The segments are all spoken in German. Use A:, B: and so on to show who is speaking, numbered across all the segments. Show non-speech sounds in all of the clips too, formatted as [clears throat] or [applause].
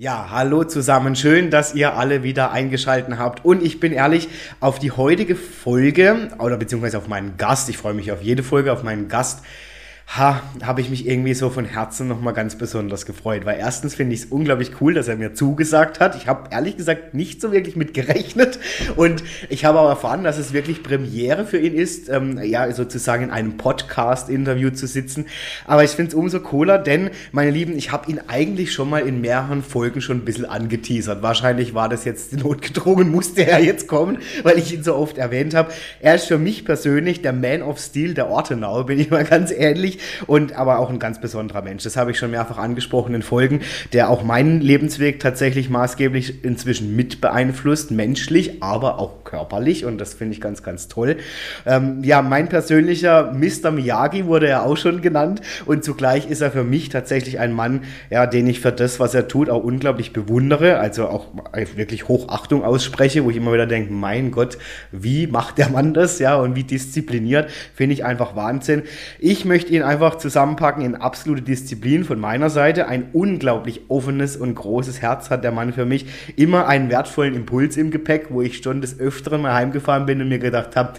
A: Ja, hallo zusammen. Schön, dass ihr alle wieder eingeschalten habt. Und ich bin ehrlich, auf die heutige Folge oder beziehungsweise auf meinen Gast, ich freue mich auf jede Folge, auf meinen Gast, ha, habe ich mich irgendwie so von Herzen nochmal ganz besonders gefreut. Weil erstens finde ich es unglaublich cool, dass er mir zugesagt hat. Ich habe ehrlich gesagt nicht so wirklich mit gerechnet. Und ich habe auch erfahren, dass es wirklich Premiere für ihn ist, ähm, ja, sozusagen in einem Podcast-Interview zu sitzen. Aber ich finde es umso cooler, denn, meine Lieben, ich habe ihn eigentlich schon mal in mehreren Folgen schon ein bisschen angeteasert. Wahrscheinlich war das jetzt notgedrungen, musste er jetzt kommen, weil ich ihn so oft erwähnt habe. Er ist für mich persönlich der Man of Steel der Ortenau, bin ich mal ganz ehrlich und aber auch ein ganz besonderer Mensch. Das habe ich schon mehrfach angesprochen in Folgen, der auch meinen Lebensweg tatsächlich maßgeblich inzwischen mit beeinflusst, menschlich, aber auch körperlich und das finde ich ganz, ganz toll. Ähm, ja, mein persönlicher Mr. Miyagi wurde ja auch schon genannt und zugleich ist er für mich tatsächlich ein Mann, ja, den ich für das, was er tut, auch unglaublich bewundere, also auch wirklich Hochachtung ausspreche, wo ich immer wieder denke, mein Gott, wie macht der Mann das, ja, und wie diszipliniert, finde ich einfach Wahnsinn. Ich möchte ihn einfach zusammenpacken in absolute Disziplin von meiner Seite. Ein unglaublich offenes und großes Herz hat der Mann für mich. Immer einen wertvollen Impuls im Gepäck, wo ich schon des Öfteren mal heimgefahren bin und mir gedacht habe,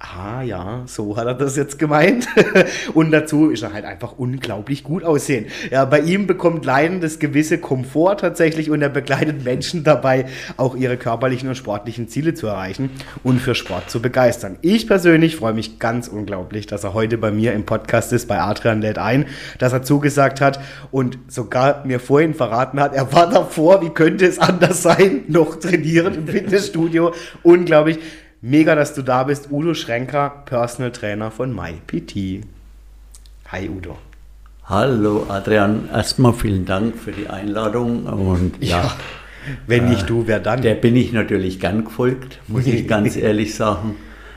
A: ah ja, so hat er das jetzt gemeint. [laughs] und dazu ist er halt einfach unglaublich gut aussehen. Ja, bei ihm bekommt Leiden das gewisse Komfort tatsächlich und er begleitet Menschen dabei, auch ihre körperlichen und sportlichen Ziele zu erreichen und für Sport zu begeistern. Ich persönlich freue mich ganz unglaublich, dass er heute bei mir im Podcast ist, bei Adrian lädt ein, dass er zugesagt hat und sogar mir vorhin verraten hat, er war davor, wie könnte es anders sein, noch trainieren im Fitnessstudio. Unglaublich. Mega, dass du da bist. Udo Schrenker, Personal Trainer von MyPT. Hi Udo.
B: Hallo Adrian, erstmal vielen Dank für die Einladung und ja, ja
A: wenn nicht äh, du, wer dann?
B: Der bin ich natürlich gern gefolgt, muss ich [laughs] ganz ehrlich sagen.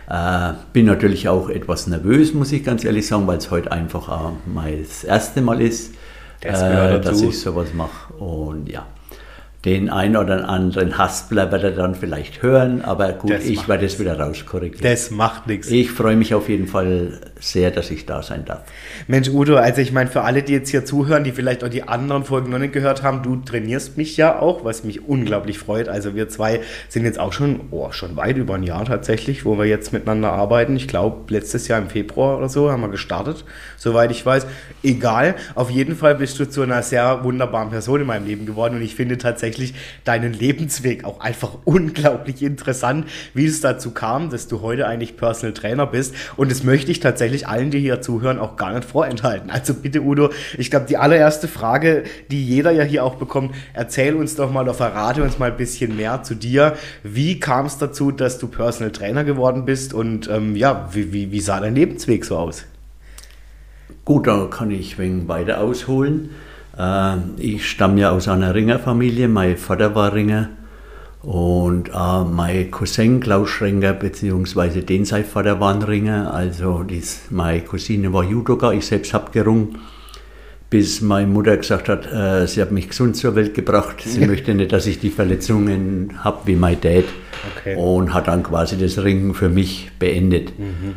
B: Äh, bin natürlich auch etwas nervös, muss ich ganz ehrlich sagen, weil es heute einfach auch mal das erste Mal ist, das äh, dass ich sowas mache. Und ja, den einen oder anderen Haspler wird er dann vielleicht hören, aber gut, das ich werde es wieder rauskorrigieren.
A: Das macht nichts.
B: Ich freue mich auf jeden Fall sehr, dass ich da sein darf.
A: Mensch, Udo, also ich meine, für alle, die jetzt hier zuhören, die vielleicht auch die anderen Folgen noch nicht gehört haben, du trainierst mich ja auch, was mich unglaublich freut. Also wir zwei sind jetzt auch schon, oh, schon weit über ein Jahr tatsächlich, wo wir jetzt miteinander arbeiten. Ich glaube, letztes Jahr im Februar oder so haben wir gestartet, soweit ich weiß. Egal, auf jeden Fall bist du zu einer sehr wunderbaren Person in meinem Leben geworden und ich finde tatsächlich, tatsächlich deinen Lebensweg auch einfach [laughs] unglaublich interessant, wie es dazu kam, dass du heute eigentlich Personal Trainer bist. Und das möchte ich tatsächlich allen, die hier zuhören, auch gar nicht vorenthalten. Also bitte, Udo, ich glaube, die allererste Frage, die jeder ja hier auch bekommt, erzähl uns doch mal oder verrate uns mal ein bisschen mehr zu dir. Wie kam es dazu, dass du Personal Trainer geworden bist und ähm, ja, wie, wie, wie sah dein Lebensweg so aus?
B: Gut, da kann ich wegen weiter ausholen. Äh, ich stamme ja aus einer Ringerfamilie, mein Vater war Ringer und äh, mein Cousin Klaus Schrenger bzw. den sein Vater war ein Ringer, also dies, meine Cousine war Judoka, ich selbst habe gerungen, bis meine Mutter gesagt hat, äh, sie hat mich gesund zur Welt gebracht, sie [laughs] möchte nicht, dass ich die Verletzungen habe wie mein Dad okay. und hat dann quasi das Ringen für mich beendet. Mhm.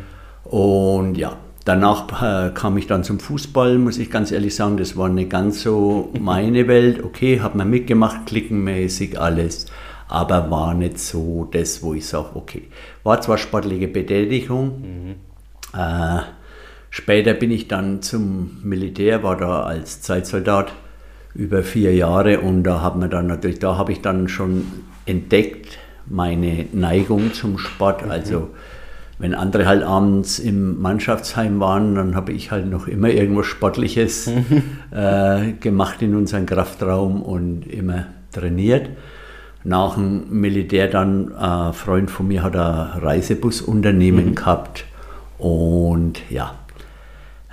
B: Und ja, Danach äh, kam ich dann zum Fußball, muss ich ganz ehrlich sagen, das war nicht ganz so meine Welt. Okay, habe mir mitgemacht, klickenmäßig alles, aber war nicht so das, wo ich sage, okay. War zwar sportliche Betätigung, mhm. äh, später bin ich dann zum Militär, war da als Zeitsoldat über vier Jahre und da habe mir dann natürlich, da habe ich dann schon entdeckt meine Neigung zum Sport, mhm. Wenn andere halt abends im Mannschaftsheim waren, dann habe ich halt noch immer irgendwas Sportliches äh, gemacht in unserem Kraftraum und immer trainiert. Nach dem Militär dann, ein Freund von mir hat ein Reisebusunternehmen mhm. gehabt und ja,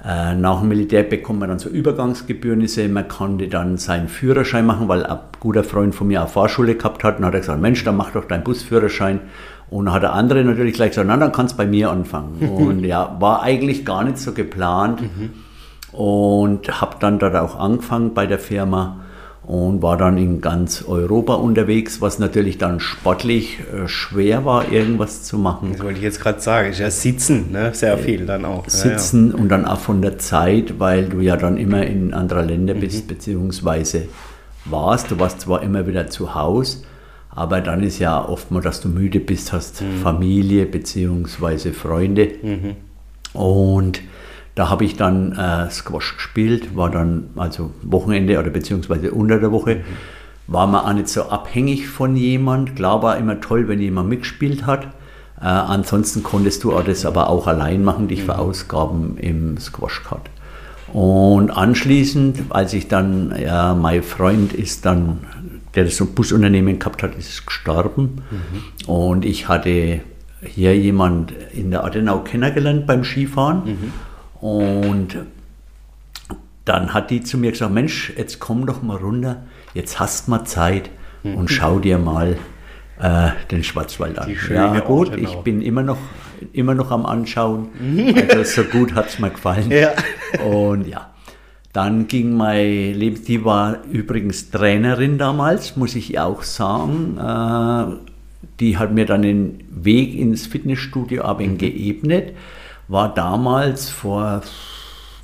B: Äh, nach dem Militär bekommt man dann so Übergangsgebührnisse. Man konnte dann seinen Führerschein machen, weil ein guter Freund von mir eine Fahrschule gehabt hat. Und hat er gesagt, Mensch, dann mach doch deinen Busführerschein. Und dann hat der andere natürlich gleich gesagt, na, dann kannst du bei mir anfangen. [laughs] Und ja, war eigentlich gar nicht so geplant. Und habe dann dort auch angefangen bei der Firma und war dann in ganz Europa unterwegs, was natürlich dann sportlich äh, schwer war, irgendwas zu machen.
A: Das wollte ich jetzt gerade sagen. Ja, sitzen, ne? sehr viel dann auch.
B: Sitzen ja, ja. und dann auch von der Zeit, weil du ja dann immer in anderer Länder bist, mhm. beziehungsweise warst. Du warst zwar immer wieder zu Hause, aber dann ist ja oft mal, dass du müde bist, hast mhm. Familie beziehungsweise Freunde. Mhm. Und da habe ich dann äh, Squash gespielt, war dann also Wochenende oder beziehungsweise unter der Woche. War man auch nicht so abhängig von jemand. Klar war immer toll, wenn jemand mitgespielt hat. Äh, ansonsten konntest du das aber auch allein machen, dich mhm. verausgaben im Squash-Cut. Und anschließend, als ich dann, ja, mein Freund ist dann, der das so ein Busunternehmen gehabt hat, ist gestorben. Mhm. Und ich hatte hier jemand in der Adenau kennengelernt beim Skifahren. Mhm. Und dann hat die zu mir gesagt, Mensch, jetzt komm doch mal runter, jetzt hast mal Zeit und mhm. schau dir mal äh, den Schwarzwald an. Ja gut, Orte ich bin immer noch, immer noch am Anschauen. Also so gut hat es mir gefallen. [laughs] Ja. Und ja, dann ging mein Leben, die war übrigens Trainerin damals, muss ich auch sagen. Äh, die hat mir dann den Weg ins Fitnessstudio aber mhm. geebnet war damals vor,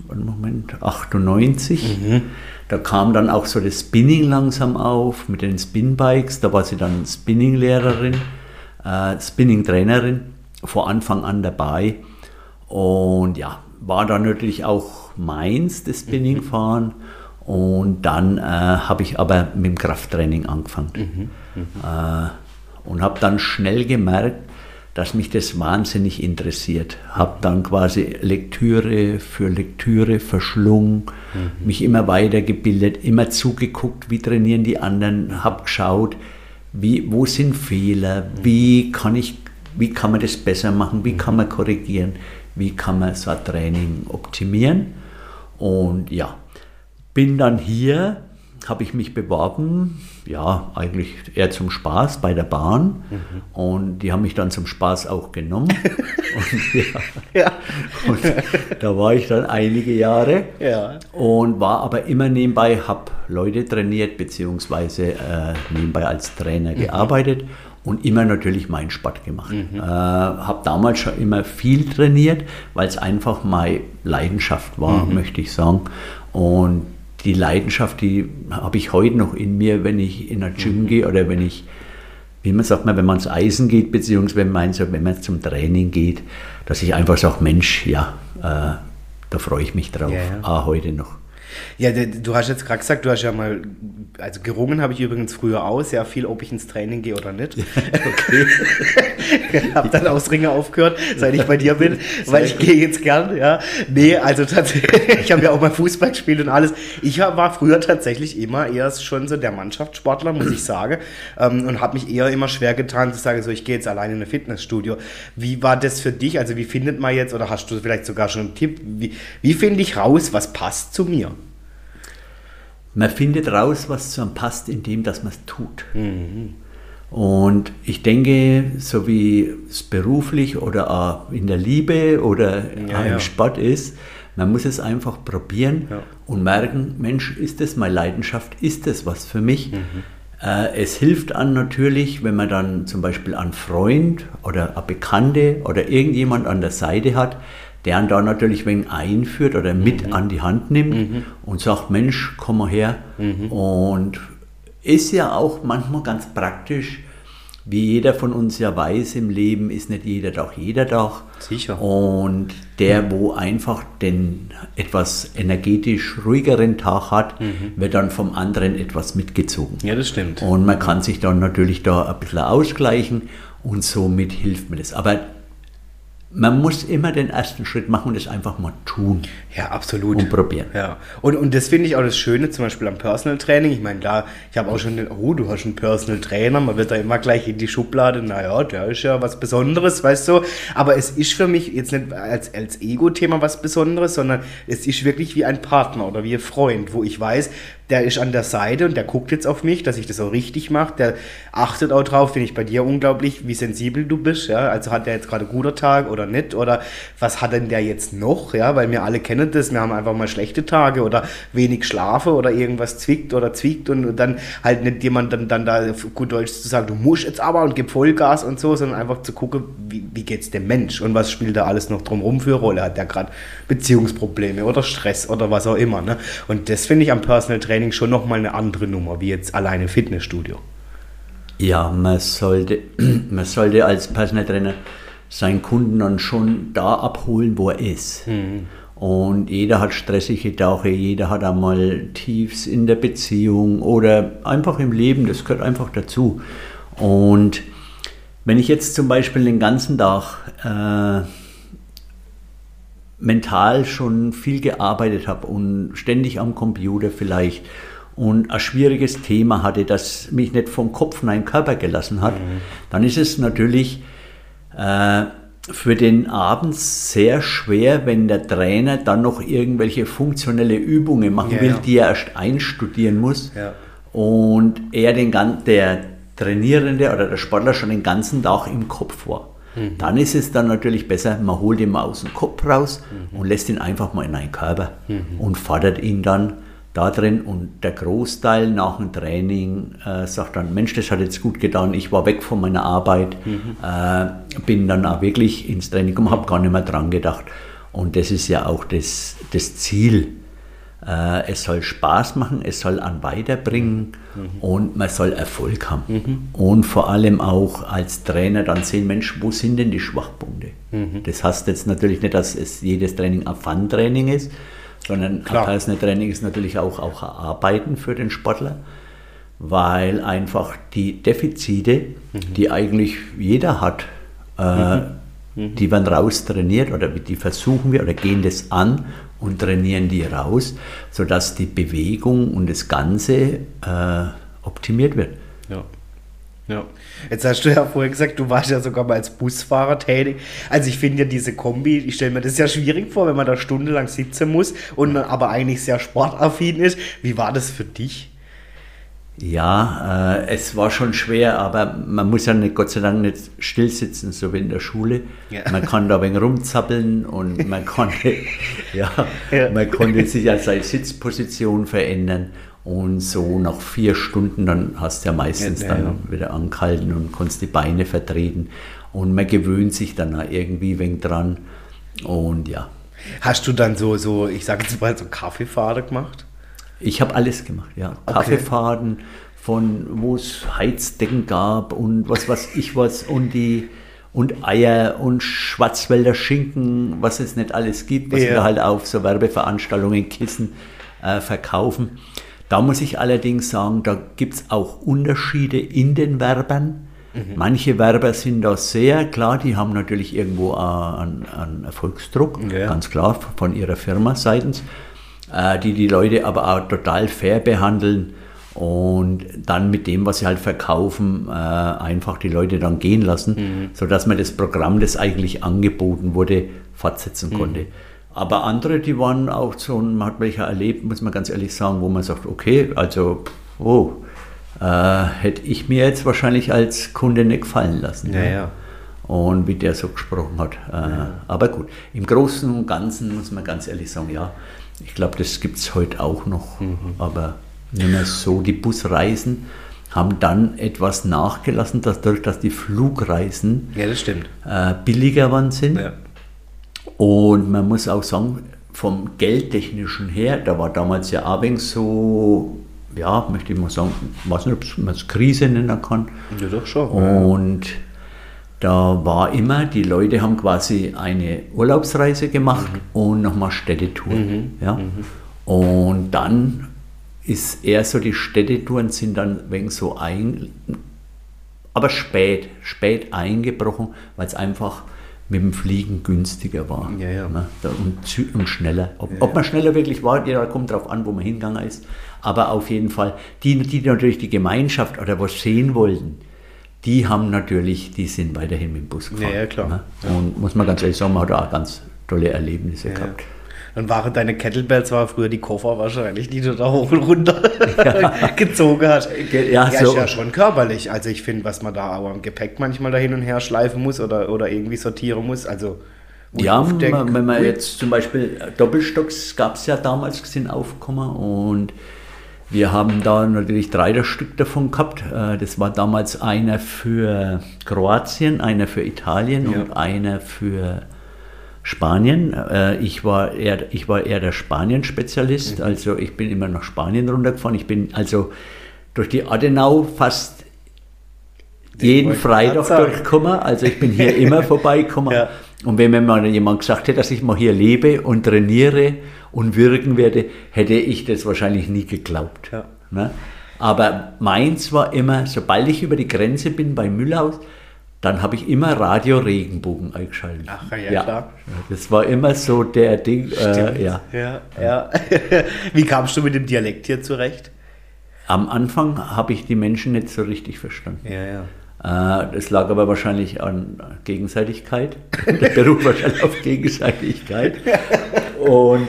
B: Moment, 98. Mhm. Da kam dann auch so das Spinning langsam auf mit den Spinbikes. Da war sie dann Spinning-Lehrerin, äh, Spinning-Trainerin, vor Anfang an dabei. Und ja, war dann natürlich auch meins, das Spinning-Fahren. Und dann äh, habe ich aber mit dem Krafttraining angefangen. Mhm. Mhm. Äh, und habe dann schnell gemerkt, dass mich das wahnsinnig interessiert. Habe dann quasi Lektüre für Lektüre verschlungen, mhm. mich immer weitergebildet, immer zugeguckt, wie trainieren die anderen, habe geschaut, wie, wo sind Fehler, mhm. wie kann ich, wie kann man das besser machen, wie kann man korrigieren, wie kann man so ein Training optimieren. Und ja, bin dann hier habe ich mich beworben, ja, eigentlich eher zum Spaß bei der Bahn. Mhm. Und die haben mich dann zum Spaß auch genommen. [laughs] und, ja, ja. und da war ich dann einige Jahre ja. und war aber immer nebenbei, habe Leute trainiert, beziehungsweise äh, nebenbei als Trainer mhm. gearbeitet und immer natürlich meinen Sport gemacht. Mhm. Äh, habe damals schon immer viel trainiert, weil es einfach meine Leidenschaft war, mhm. möchte ich sagen. Und die Leidenschaft, die habe ich heute noch in mir, wenn ich in ein Gym mhm. gehe oder wenn ich, wie man sagt, wenn man ins Eisen geht, beziehungsweise wenn man, wenn man zum Training geht, dass ich einfach sage, Mensch, ja, äh, da freue ich mich drauf, ja. auch heute noch.
A: Ja, du hast jetzt gerade gesagt, du hast ja mal, also gerungen habe ich übrigens früher auch sehr viel, ob ich ins Training gehe oder nicht. [laughs] Okay. habe dann aus Ringe aufgehört, seit ich bei dir bin, weil ich gehe jetzt gern, ja. Nee, also tatsächlich, ich habe ja auch mal Fußball gespielt und alles. Ich war früher tatsächlich immer eher schon so der Mannschaftssportler, muss ich sagen, ähm, und habe mich eher immer schwer getan zu sagen, so ich gehe jetzt alleine in ein Fitnessstudio. Wie war das für dich? Also wie findet man jetzt, oder hast du vielleicht sogar schon einen Tipp, wie, wie finde ich raus, was passt zu mir?
B: Man findet raus, was zu einem passt, indem dass man es tut. Mhm. Und ich denke, so wie es beruflich oder auch in der Liebe oder ja, im ja. Sport ist, man muss es einfach probieren ja. und merken, Mensch, ist das meine Leidenschaft, ist das was für mich? Mhm. Äh, es hilft an natürlich, wenn man dann zum Beispiel einen Freund oder eine Bekannte oder irgendjemand an der Seite hat, der ihn da natürlich ein einführt oder mit mhm. an die Hand nimmt mhm. und sagt, Mensch, komm mal her. Mhm. Und ist ja auch manchmal ganz praktisch, wie jeder von uns ja weiß, im Leben ist nicht jeder doch jeder doch.
A: Sicher.
B: Und der, wo einfach den etwas energetisch ruhigeren Tag hat, mhm. wird dann vom anderen etwas mitgezogen.
A: Ja, das stimmt.
B: Und man kann sich dann natürlich da ein bisschen ausgleichen und somit hilft mir das. Aber man muss immer den ersten Schritt machen und es einfach mal tun.
A: Ja, absolut.
B: Und probieren.
A: Ja. Und, und das finde ich auch das Schöne, zum Beispiel am Personal Training. Ich meine, da, ich habe auch schon den, oh, du hast einen Personal Trainer, man wird da immer gleich in die Schublade, naja, der ist ja was Besonderes, weißt du. Aber es ist für mich jetzt nicht als, als Ego-Thema was Besonderes, sondern es ist wirklich wie ein Partner oder wie ein Freund, wo ich weiß, der ist an der Seite und der guckt jetzt auf mich, dass ich das auch richtig mache. Der achtet auch drauf, finde ich bei dir unglaublich, wie sensibel du bist. Ja? Also hat der jetzt gerade einen guten Tag oder nicht? Oder was hat denn der jetzt noch? Ja, weil wir alle kennen das, wir haben einfach mal schlechte Tage oder wenig schlafe oder irgendwas zwickt oder zwickt und, dann halt nicht jemand dann, dann da gut Deutsch zu sagen, du musst jetzt aber und gib Vollgas und so, sondern einfach zu gucken, wie, wie geht's dem Mensch und was spielt da alles noch drumherum für Rolle? Hat der gerade Beziehungsprobleme oder Stress oder was auch immer. Ne? Und das finde ich am Personal Training Training schon nochmal eine andere Nummer, wie jetzt alleine Fitnessstudio.
B: Ja, man sollte, [clears throat] man sollte als Personal Trainer seinen Kunden dann schon da abholen, wo er ist. Mhm. Und jeder hat stressige Tage, jeder hat einmal Tiefs in der Beziehung oder einfach im Leben, das gehört einfach dazu. Und wenn ich jetzt zum Beispiel den ganzen Tag äh, mental schon viel gearbeitet habe und ständig am Computer vielleicht und ein schwieriges Thema hatte, das mich nicht vom Kopf in einen Körper gelassen hat, mhm. dann ist es natürlich äh, für den Abend sehr schwer, wenn der Trainer dann noch irgendwelche funktionelle Übungen machen ja, will, ja. die er erst einstudieren muss ja. und er den der Trainierende oder der Sportler schon den ganzen Tag im Kopf war. Mhm. Dann ist es dann natürlich besser, man holt ihn mal aus dem Kopf raus mhm. und lässt ihn einfach mal in einen Körper mhm. und fordert ihn dann da drin und der Großteil nach dem Training äh, sagt dann, Mensch, das hat jetzt gut getan, ich war weg von meiner Arbeit, mhm. äh, bin dann auch wirklich ins Training gekommen, habe gar nicht mehr dran gedacht. Und das ist ja auch das, das Ziel äh, es soll Spaß machen, es soll an weiterbringen mhm. und man soll Erfolg haben. Mhm. Und vor allem auch als Trainer dann sehen, Mensch, wo sind denn die Schwachpunkte? Mhm. Das heißt jetzt natürlich nicht, dass es jedes Training ein Fun-Training ist, sondern Klar. Training ist natürlich auch, auch Arbeiten für den Sportler, weil einfach die Defizite, mhm. die eigentlich jeder hat, äh, mhm. Mhm. die werden raus trainiert oder die versuchen wir oder gehen das an und trainieren die raus, sodass die Bewegung und das Ganze äh, optimiert wird.
A: Ja. Ja. Jetzt hast du ja vorher gesagt, du warst ja sogar mal als Busfahrer tätig. Also ich finde ja diese Kombi, ich stelle mir das sehr schwierig vor, wenn man da stundenlang sitzen muss und aber eigentlich sehr sportaffin ist. Wie war das für dich?
B: Ja, äh, es war schon schwer, aber man muss ja nicht, Gott sei Dank nicht still sitzen, so wie in der Schule. Ja. Man kann da ein wenig rumzappeln und man [laughs] konnte, ja, ja. man konnte sich ja seine Sitzposition verändern. Und so nach vier Stunden, dann hast du ja meistens ja, dann wieder angehalten und konntest die Beine vertreten. Und man gewöhnt sich dann irgendwie wenig dran. Und ja.
A: Hast du dann so, so ich sage jetzt mal, so Kaffeefahrer gemacht?
B: Ich habe alles gemacht, ja. Okay. Kaffeefaden, von wo es Heizdecken gab und was weiß ich was und die und Eier und Schwarzwälder Schinken, was es nicht alles gibt, was ja. wir halt auf so Werbeveranstaltungen Kissen äh, verkaufen. Da muss ich allerdings sagen, da gibt es auch Unterschiede in den Werbern. Mhm. Manche Werber sind da sehr klar, die haben natürlich irgendwo einen, einen Erfolgsdruck, ja. ganz klar von ihrer Firma seitens. Äh, die die Leute aber auch total fair behandeln und dann mit dem, was sie halt verkaufen, äh, einfach die Leute dann gehen lassen, mhm. sodass man das Programm, das eigentlich angeboten wurde, fortsetzen mhm. konnte. Aber andere, die waren auch so, man hat welche erlebt, muss man ganz ehrlich sagen, wo man sagt, okay, also, oh, äh, hätte ich mir jetzt wahrscheinlich als Kunde nicht gefallen lassen.
A: Ja, ja.
B: Und wie der so gesprochen hat. Äh, ja. Aber gut, im Großen und Ganzen muss man ganz ehrlich sagen, ja, ich glaube, das gibt es heute auch noch, mhm. aber nicht mehr so. Die Busreisen haben dann etwas nachgelassen, dadurch, dass die Flugreisen
A: ja, das stimmt.
B: Äh, billiger waren sind. Ja. Und man muss auch sagen, vom Geldtechnischen her, da war damals ja Abing so, ja, möchte ich mal sagen, weiß nicht, ob man es Krise nennen kann.
A: Ja, doch schon.
B: Und da war immer, die Leute haben quasi eine Urlaubsreise gemacht mhm. und nochmal Städtetouren. Mhm. Ja? Mhm. Und dann ist eher so, die Städtetouren sind dann wegen so ein, aber spät, spät eingebrochen, weil es einfach mit dem Fliegen günstiger war.
A: Ja, ja.
B: Ne? Und, und, schneller. Ob, ob, man schneller wirklich war, ja, kommt darauf an, wo man hingegangen ist. Aber auf jeden Fall, die, die natürlich die Gemeinschaft oder was sehen wollten, die haben natürlich, die sind weiterhin mit dem Bus
A: gefahren. Ja, ja klar. Ne?
B: Und muss man ganz ehrlich sagen, man hat auch ganz tolle Erlebnisse
A: ja,
B: gehabt.
A: Dann waren deine Kettlebells war früher die Koffer wahrscheinlich, die du da hoch und runter ja. [laughs] gezogen hast. Ja, ja so. ist ja schon körperlich. Also ich finde, was man da auch am Gepäck manchmal da hin und her schleifen muss oder, oder irgendwie sortieren muss. Also
B: ja, denk, wenn man jetzt zum Beispiel Doppelstocks gab es ja damals sind aufgekommen und wir haben da natürlich drei Stück davon gehabt. Äh, das war damals einer für Kroatien, einer für Italien ja. und einer für Spanien. Äh, ich war eher, ich war eher der Spanien-Spezialist, mhm. also ich bin immer nach Spanien runtergefahren. Ich bin also durch die Adenau fast jeden Freitag durchgekommen. Also ich bin hier immer [laughs] vorbeigekommen. Ja. Und wenn mir mal jemand gesagt hätte, dass ich mal hier lebe und trainiere und wirken werde, hätte ich das wahrscheinlich nie geglaubt. Ja. Ne? Aber meins war immer, sobald ich über die Grenze bin bei Müllhaus, dann habe ich immer Radio Regenbogen eingeschaltet.
A: Ach ja, ja, klar.
B: Das war immer so der Ding.
A: Äh, ja. ja, ja. [laughs] Wie kamst du mit dem Dialekt hier zurecht?
B: Am Anfang habe ich die Menschen nicht so richtig verstanden.
A: Ja, ja.
B: Äh, das lag aber wahrscheinlich an Gegenseitigkeit. [laughs] Das beruht wahrscheinlich auf Gegenseitigkeit. [laughs] Und,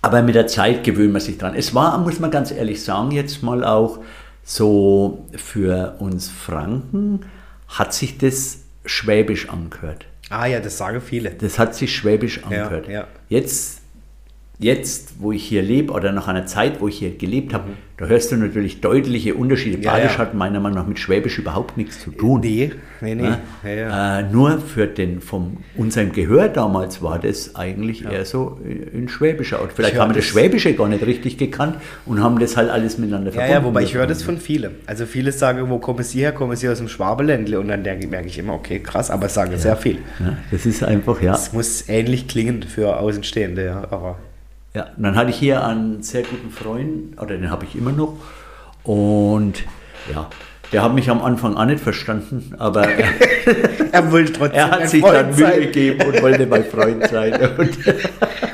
B: aber mit der Zeit gewöhnt man sich dran. Es war, muss man ganz ehrlich sagen, jetzt mal auch so für uns Franken, hat sich das schwäbisch angehört.
A: Ah ja, das sagen viele.
B: Das hat sich schwäbisch angehört.
A: Ja, ja.
B: Jetzt jetzt, wo ich hier lebe oder nach einer Zeit, wo ich hier gelebt habe, mhm. da hörst du natürlich deutliche Unterschiede. Badisch ja. hat meiner Meinung nach mit Schwäbisch überhaupt nichts zu tun.
A: Nee, nee, nee.
B: Ja, äh, nur für den, vom unserem Gehör damals war das eigentlich eher so in Schwäbischer Art. Vielleicht haben wir das Schwäbische gar nicht richtig gekannt und haben das halt alles miteinander
A: verbunden. Ja, ja wobei ich höre das von vielen. Also viele sagen, wo kommen sie her? Kommen sie aus dem Schwabeländle? Und dann merke ich immer, okay, krass, aber es sagen sehr viel.
B: das ist einfach, ja. Es
A: muss ähnlich klingen für Außenstehende, ja, aber...
B: Ja, und dann hatte ich hier einen sehr guten Freund, oder den habe ich immer noch. Und ja, der hat mich am Anfang auch nicht verstanden, aber [laughs]
A: er, wollte trotzdem
B: er hat sich Freund dann Mühe gegeben und wollte mein Freund sein. [laughs]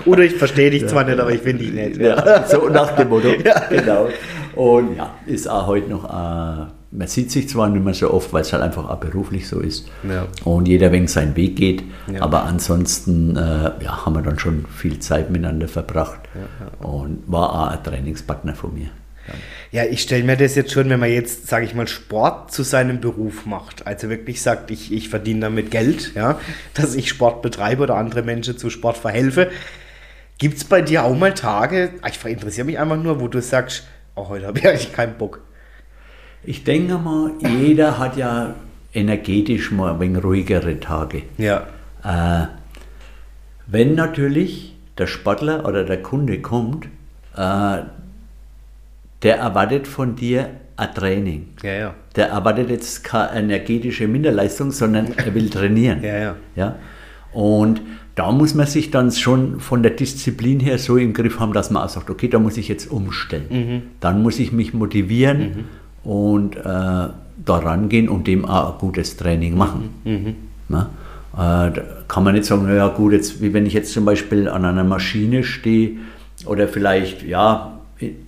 A: Oder ich verstehe dich ja, zwar nicht, aber ich finde dich nicht.
B: Ja, so nach dem Motto, [laughs] ja. genau. Und ja, ist auch heute noch, äh, man sieht sich zwar nicht mehr so oft, weil es halt einfach auch beruflich so ist
A: ja.
B: und jeder wegen seinen Weg geht, ja. aber ansonsten äh, ja, haben wir dann schon viel Zeit miteinander verbracht und war auch ein Trainingspartner von mir.
A: Ja, ich stelle mir das jetzt schon, wenn man jetzt, sage ich mal, Sport zu seinem Beruf macht, also wirklich sagt, ich, ich verdiene damit Geld, ja, [laughs] dass ich Sport betreibe oder andere Menschen zu Sport verhelfe. Gibt es bei dir auch mal Tage, ich interessiere mich einfach nur, wo du sagst, oh, heute habe ich eigentlich keinen Bock.
B: Ich denke mal, jeder hat ja energetisch mal ein wenig ruhigere Tage.
A: Ja.
B: Äh, wenn natürlich der Sportler oder der Kunde kommt, äh, der erwartet von dir ein Training.
A: Ja, ja.
B: Der erwartet jetzt keine energetische Minderleistung, sondern [laughs] er will trainieren.
A: ja, ja.
B: ja? Und da muss man sich dann schon von der Disziplin her so im Griff haben, dass man auch sagt, okay, da muss ich jetzt umstellen.
A: Mhm.
B: Dann muss ich mich motivieren mhm. Und äh, da rangehen und dem auch ein gutes Training machen.
A: Mhm. mhm.
B: Na? Äh, da kann man nicht sagen, naja gut, jetzt, wie wenn ich jetzt zum Beispiel an einer Maschine stehe oder vielleicht ja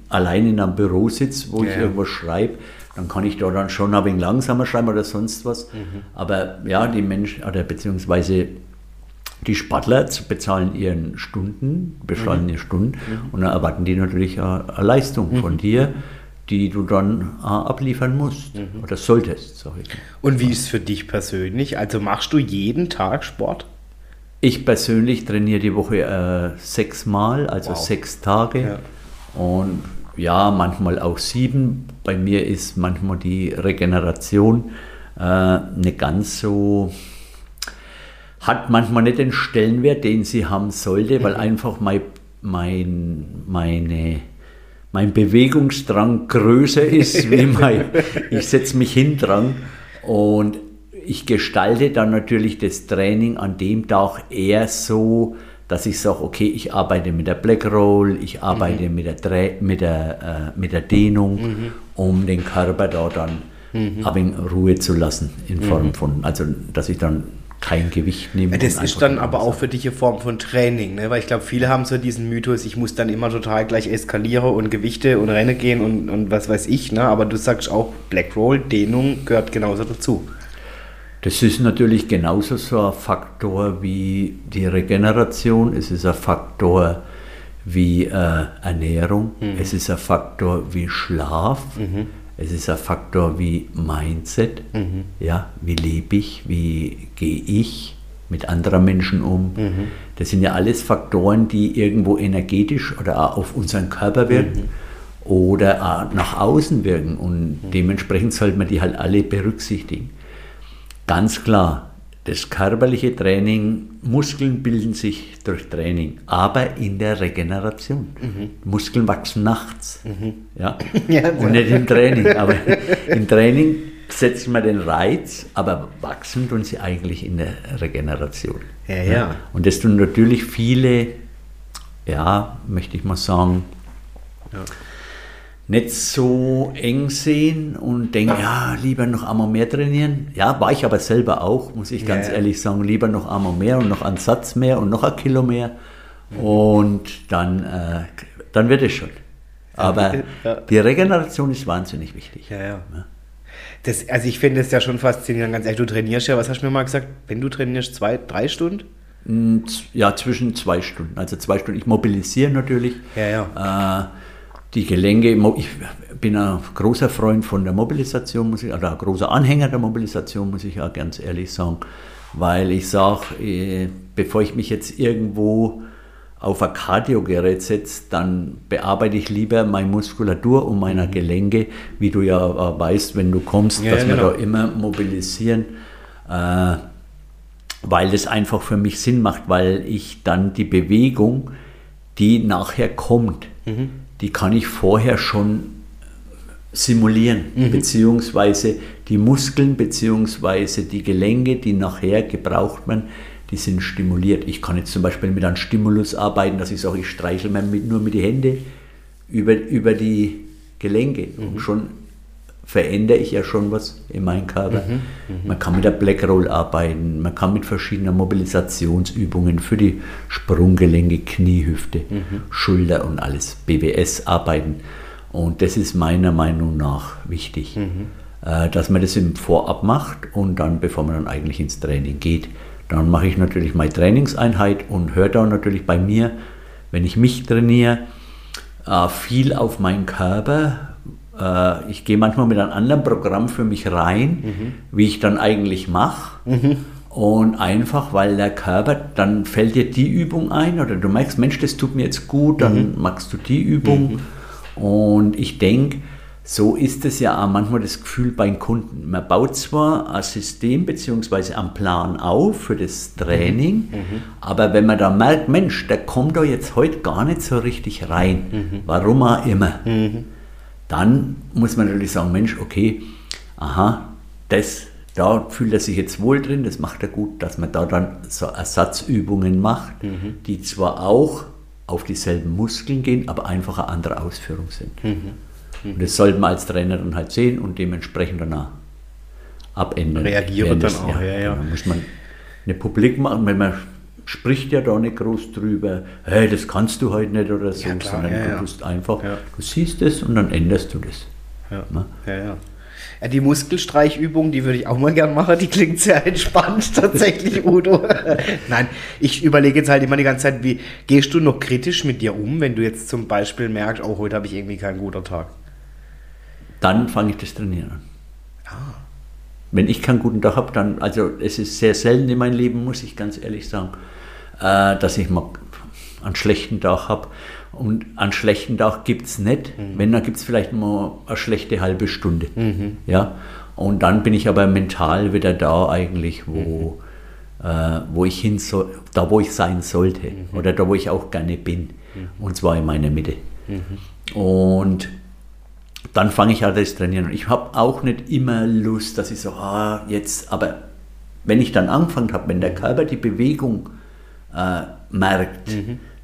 B: allein in einem Büro sitze, wo ja, ich irgendwas schreibe, dann kann ich da dann schon ein wenig langsamer schreiben oder sonst was.
A: Mhm.
B: Aber ja, die Menschen, oder beziehungsweise die Sportler bezahlen ihren Stunden, bezahlen mhm. ihre Stunden mhm. und dann erwarten die natürlich eine, eine Leistung mhm. von dir, die du dann äh, abliefern musst mhm. oder solltest. Sag ich.
A: Und wie ist es für dich persönlich? Also machst du jeden Tag Sport?
B: Ich persönlich trainiere die Woche äh, sechsmal, also wow. sechs Tage. Ja. Und ja, manchmal auch sieben. Bei mir ist manchmal die Regeneration äh, nicht ganz so hat manchmal nicht den Stellenwert, den sie haben sollte, weil mhm. einfach mein, mein, meine, mein Bewegungsdrang größer ist, [laughs] wie mein Ich setze mich hin dran und ich gestalte dann natürlich das Training an dem Tag eher so, dass ich sage, okay, ich arbeite mit der Black Roll, ich arbeite mhm. mit, der, mit, der, äh, mit der Dehnung, mhm. um den Körper da dann mhm. ein Ruhe zu lassen in Form mhm. von, also dass ich dann kein Gewicht nehmen.
A: Das ist dann aber auch für dich eine Form von Training, ne? weil ich glaube, viele haben so diesen Mythos, ich muss dann immer total gleich eskalieren und Gewichte und Rennen gehen und, und was weiß ich, ne? aber du sagst auch, Black Roll, Dehnung gehört genauso dazu.
B: Das ist natürlich genauso so ein Faktor wie die Regeneration. Es ist ein Faktor wie äh, Ernährung. Es ist ein Faktor wie Schlaf. Es ist ein Faktor wie Mindset. Ja, wie lebe ich? Wie gehe ich mit anderen Menschen um? Das sind ja alles Faktoren, die irgendwo energetisch oder auf unseren Körper wirken oder auch nach außen wirken. Und dementsprechend sollte man die halt alle berücksichtigen. Ganz klar, das körperliche Training, Muskeln bilden sich durch Training, aber in der Regeneration. Muskeln wachsen nachts. [laughs] Ja?
A: Ja,
B: Und nicht im Training. Aber im Training setzt man den Reiz, aber wachsen tun sie eigentlich in der Regeneration.
A: Ja, ja.
B: Und das tun natürlich viele, ja, möchte ich mal sagen, nicht so eng sehen und denken, ja, lieber noch einmal mehr trainieren. Ja, war ich aber selber auch, muss ich ganz
A: Ja,
B: ehrlich sagen, lieber noch einmal mehr und noch einen Satz mehr und noch ein Kilo mehr. Und dann, äh, dann wird es schon. Aber die Regeneration ist wahnsinnig wichtig.
A: Ja, ja. Das, also ich finde es ja schon faszinierend, ganz ehrlich, du trainierst ja, was hast du mir mal gesagt, wenn du trainierst, zwei, drei Stunden?
B: Mm, Ja, zwischen zwei Stunden. Also zwei Stunden. Ich mobilisiere natürlich.
A: Ja, ja.
B: Äh, die Gelenke, ich bin ein großer Freund von der Mobilisation, muss ich, oder ein großer Anhänger der Mobilisation, muss ich auch ganz ehrlich sagen, weil ich sage, äh, bevor ich mich jetzt irgendwo auf ein Kardiogerät setze, dann bearbeite ich lieber meine Muskulatur und meine Gelenke, wie du ja äh, weißt, wenn du kommst,
A: Ja,
B: dass
A: ja,
B: wir
A: genau.
B: da immer mobilisieren. Äh, weil das einfach für mich Sinn macht, weil ich dann die Bewegung, die nachher kommt, die kann ich vorher schon simulieren, beziehungsweise die Muskeln, beziehungsweise die Gelenke, die nachher gebraucht werden, die sind stimuliert. Ich kann jetzt zum Beispiel mit einem Stimulus arbeiten, dass ich sage, ich streichel mir mit, nur mit die Hände über, über die Gelenke und schon verändere ich ja schon was in meinem Körper. Man kann mit der Black Roll arbeiten, man kann mit verschiedenen Mobilisationsübungen für die Sprunggelenke, Knie, Hüfte, Schulter und alles, BWS arbeiten. Und das ist meiner Meinung nach wichtig, äh, dass man das im Vorab macht und dann, bevor man dann eigentlich ins Training geht, dann mache ich natürlich meine Trainingseinheit und höre da natürlich bei mir, wenn ich mich trainiere, äh, viel auf meinen Körper. Äh, ich gehe manchmal mit einem anderen Programm für mich rein, wie ich dann eigentlich mache. Und einfach, weil der Körper, dann fällt dir die Übung ein oder du merkst, Mensch, das tut mir jetzt gut, dann machst du die Übung. Und ich denke, so ist es ja auch manchmal das Gefühl beim Kunden. Man baut zwar ein System bzw. einen Plan auf für das Training, aber wenn man da merkt, Mensch, der kommt da jetzt heute gar nicht so richtig rein, warum auch immer, dann muss man natürlich sagen, Mensch, okay, aha, das, da fühlt er sich jetzt wohl drin, das macht er gut, dass man da dann so Ersatzübungen macht, die zwar auch auf dieselben Muskeln gehen, aber einfach eine andere Ausführung sind. Und das sollte man als Trainer dann halt sehen und dementsprechend danach abändern.
A: Reagieren
B: Während
A: dann
B: des-
A: auch, ja, ja.
B: Da muss man eine Publik machen, weil man spricht ja da nicht groß drüber, hey, das kannst du heute nicht oder so,
A: Ja, klar,
B: sondern
A: ja,
B: du tust einfach, du siehst es und dann änderst du das.
A: Ja.
B: Ne?
A: Ja, ja. Ja, die Muskelstreichübung, die würde ich auch mal gern machen. Die klingt sehr entspannt, [laughs] tatsächlich, Udo. [laughs] Nein, ich überlege jetzt halt immer die ganze Zeit, wie gehst du noch kritisch mit dir um, wenn du jetzt zum Beispiel merkst, oh, heute habe ich irgendwie keinen guten Tag.
B: Dann fange ich das Trainieren an.
A: Ah.
B: Wenn ich keinen guten Tag habe, dann, also es ist sehr selten in meinem Leben, muss ich ganz ehrlich sagen, äh, dass ich mal einen schlechten Tag habe. Und einen schlechten Tag gibt es nicht. Wenn, dann gibt es vielleicht mal eine schlechte halbe Stunde. Ja? Und dann bin ich aber mental wieder da eigentlich, wo, äh, wo ich hin soll, da wo ich sein sollte. Oder da wo ich auch gerne bin. Und zwar in meiner Mitte. Und dann fange ich an das Trainieren. Und ich habe auch nicht immer Lust, dass ich so, ah, jetzt, aber wenn ich dann angefangen habe, wenn der Körper die Bewegung äh, merkt,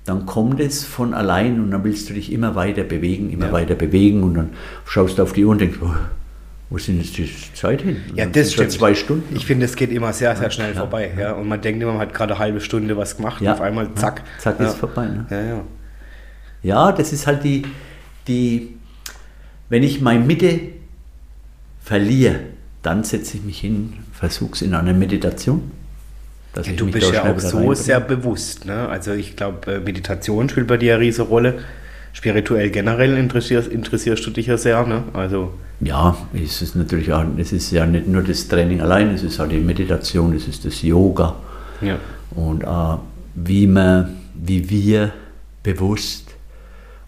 B: dann kommt es von allein und dann willst du dich immer weiter bewegen, immer
A: Ja.
B: weiter bewegen und dann schaust du auf die Uhr und denkst, oh, Wo sind jetzt die Zeit hin?
A: Ja, das stimmt.
B: Zwei Stunden.
A: Ich finde, es geht immer sehr, sehr schnell
B: ja,
A: vorbei. Ja. Und man denkt immer, man hat gerade eine halbe Stunde was gemacht und auf einmal zack.
B: zack, ist vorbei, ne?
A: Ja, ja.
B: Ja, das ist halt die, die, wenn ich meine Mitte verliere, dann setze ich mich hin, versuche es in einer Meditation. Dass ich
A: Du bist ja auch so sehr bewusst. Ne? Also ich glaube, Meditation spielt bei dir eine riesige Rolle. Spirituell generell interessierst, interessierst du dich ja sehr. Ne? Also
B: Ja, es ist natürlich auch, es ist ja nicht nur das Training allein, es ist auch die Meditation, es ist das Yoga
A: ja.
B: und auch wie man, wie wir bewusst,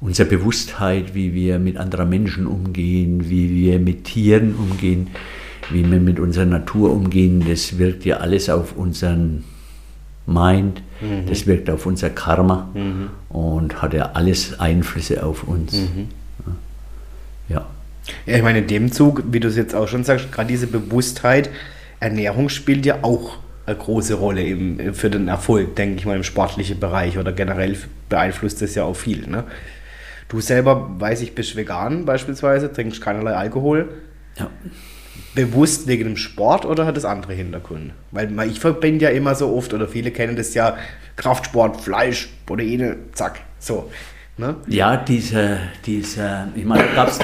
B: unsere Bewusstheit, wie wir mit anderen Menschen umgehen, wie wir mit Tieren umgehen, wie wir mit unserer Natur umgehen, das wirkt ja alles auf unseren Mind, das wirkt auf unser Karma und hat ja alles Einflüsse auf uns. Ja.
A: ja, ich meine, in dem Zug, wie du es jetzt auch schon sagst, gerade diese Bewusstheit, Ernährung spielt ja auch eine große Rolle im, für den Erfolg, denke ich mal, im sportlichen Bereich oder generell beeinflusst das ja auch viel. Ne? Du selber, weiß ich, bist vegan beispielsweise, trinkst keinerlei Alkohol.
B: ja.
A: bewusst wegen dem Sport oder hat das andere Hintergründe? Weil ich verbinde ja immer so oft, oder viele kennen das ja, Kraftsport, Fleisch, Proteine, zack, so. Ne?
B: Ja, dieser, dieser, ich meine, gab's,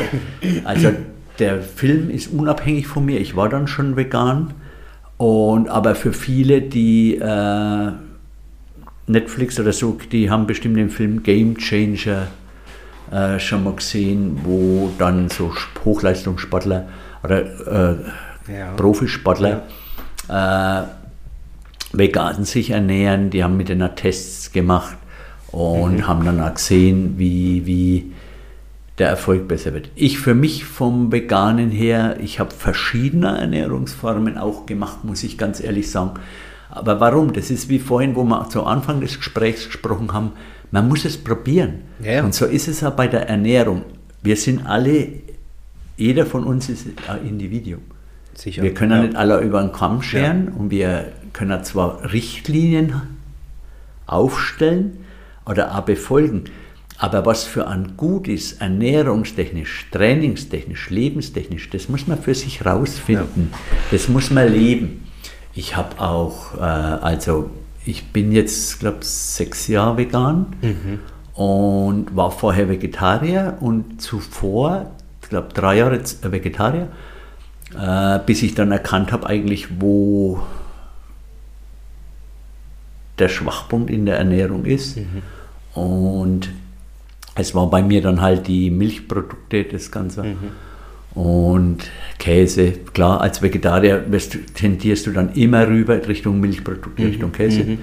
B: also der Film ist unabhängig von mir. Ich war dann schon vegan. Und aber für viele, die äh, Netflix oder so, die haben bestimmt den Film Game Changer äh, schon mal gesehen, wo dann so Hochleistungssportler oder äh,
A: Ja.
B: Profisportler äh, vegan sich ernähren. Die haben mit denen Tests gemacht und haben dann auch gesehen, wie, wie der Erfolg besser wird. Ich für mich vom Veganen her, ich habe verschiedene Ernährungsformen auch gemacht, muss ich ganz ehrlich sagen. Aber warum? Das ist wie vorhin, wo wir zu Anfang des Gesprächs gesprochen haben, man muss es probieren.
A: Ja, ja.
B: Und so ist es auch bei der Ernährung. Wir sind alle, jeder von uns ist ein Individuum.
A: Sicher.
B: Wir können
A: ja.
B: nicht alle über den Kamm scheren und wir können zwar Richtlinien aufstellen oder auch befolgen, aber was für ein gut ist, ernährungstechnisch, trainingstechnisch, lebenstechnisch, das muss man für sich rausfinden. Das muss man leben. Ich habe auch, äh, also ich bin jetzt, glaube sechs Jahre vegan und war vorher Vegetarier und zuvor, ich glaube drei Jahre z- Vegetarier, äh, bis ich dann erkannt habe eigentlich, wo der Schwachpunkt in der Ernährung ist. Und es war bei mir dann halt die Milchprodukte, das Ganze. Und Käse, klar, als Vegetarier tendierst du dann immer rüber Richtung Milchprodukte, Richtung Käse.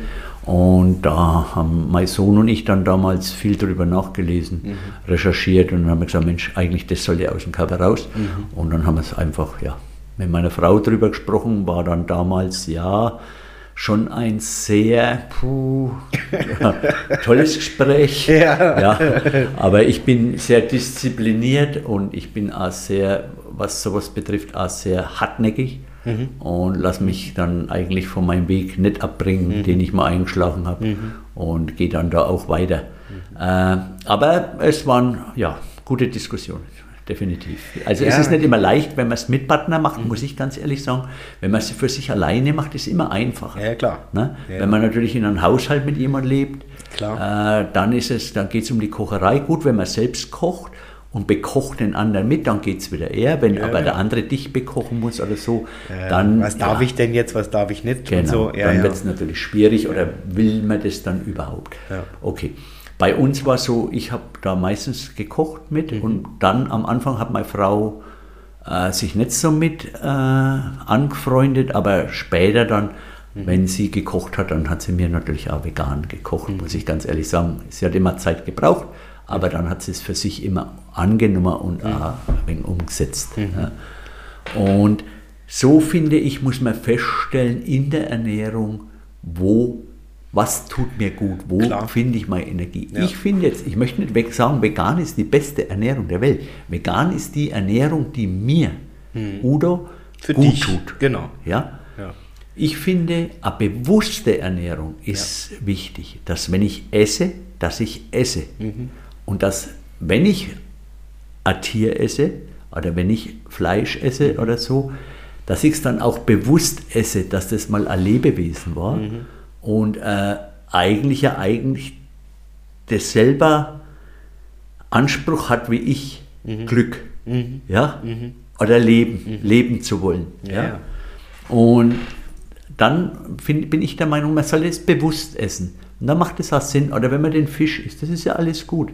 B: Und da haben mein Sohn und ich dann damals viel drüber nachgelesen, recherchiert und dann haben wir gesagt, Mensch, eigentlich das soll ja aus dem Körper raus. Und dann haben wir es einfach, ja, mit meiner Frau drüber gesprochen, war dann damals, ja, schon ein sehr puh, ja, tolles Gespräch. [laughs]
A: Ja.
B: Ja, aber ich bin sehr diszipliniert und ich bin auch sehr, was sowas betrifft, auch sehr hartnäckig und lasse mich dann eigentlich von meinem Weg nicht abbringen, den ich mal eingeschlagen habe und gehe dann da auch weiter. Äh, aber es waren ja gute Diskussionen. Definitiv. Also es
A: Ja.
B: ist nicht immer leicht, wenn man es mit Partner macht, muss ich ganz ehrlich sagen. Wenn man es für sich alleine macht, ist es immer einfacher.
A: Ja, klar.
B: Ne?
A: Ja.
B: Wenn man natürlich in einem Haushalt mit jemandem lebt. Äh, dann ist es, dann geht es um die Kocherei. Gut, wenn man selbst kocht und bekocht den anderen mit, dann geht es wieder eher. Wenn aber der andere dich bekochen muss oder so,
A: Äh,
B: dann
A: was darf
B: ja,
A: ich denn jetzt, was darf ich nicht?
B: Genau,
A: Und so. ja,
B: dann
A: ja.
B: wird es natürlich schwierig oder will man das dann überhaupt?
A: Ja.
B: Okay. Bei uns war so, ich habe da meistens gekocht mit
A: Mhm.
B: und dann am Anfang hat meine Frau äh, sich nicht so mit äh, angefreundet, aber später dann,
A: Mhm.
B: wenn sie gekocht hat, dann hat sie mir natürlich auch vegan gekocht,
A: Mhm.
B: muss ich ganz ehrlich sagen. Sie hat immer Zeit gebraucht, aber dann hat sie es für sich immer angenommen und
A: Mhm.
B: auch ein wenig umgesetzt. Ja. Und so finde ich, muss man feststellen in der Ernährung, wo, was tut mir gut, wo
A: Klar.
B: finde ich meine Energie.
A: Ja.
B: Ich finde jetzt, ich möchte nicht weg sagen, vegan ist die beste Ernährung der Welt. Vegan ist die Ernährung, die mir, Udo,
A: Hm. Für
B: gut
A: dich.
B: tut.
A: Genau.
B: Ja?
A: Ja.
B: Ich finde, eine bewusste Ernährung ist wichtig, dass wenn ich esse, dass ich esse.
A: Mhm.
B: Und dass, wenn ich ein Tier esse, oder wenn ich Fleisch esse oder so, dass ich es dann auch bewusst esse, dass das mal ein Lebewesen war
A: Mhm.
B: Und äh, eigentlich ja eigentlich dasselbe Anspruch hat wie ich,
A: Mhm.
B: Glück, ja, oder Leben, leben zu wollen, ja. Und dann find, bin ich der Meinung, man soll es bewusst essen. Und dann macht es auch Sinn. Oder wenn man den Fisch isst, das ist ja alles gut.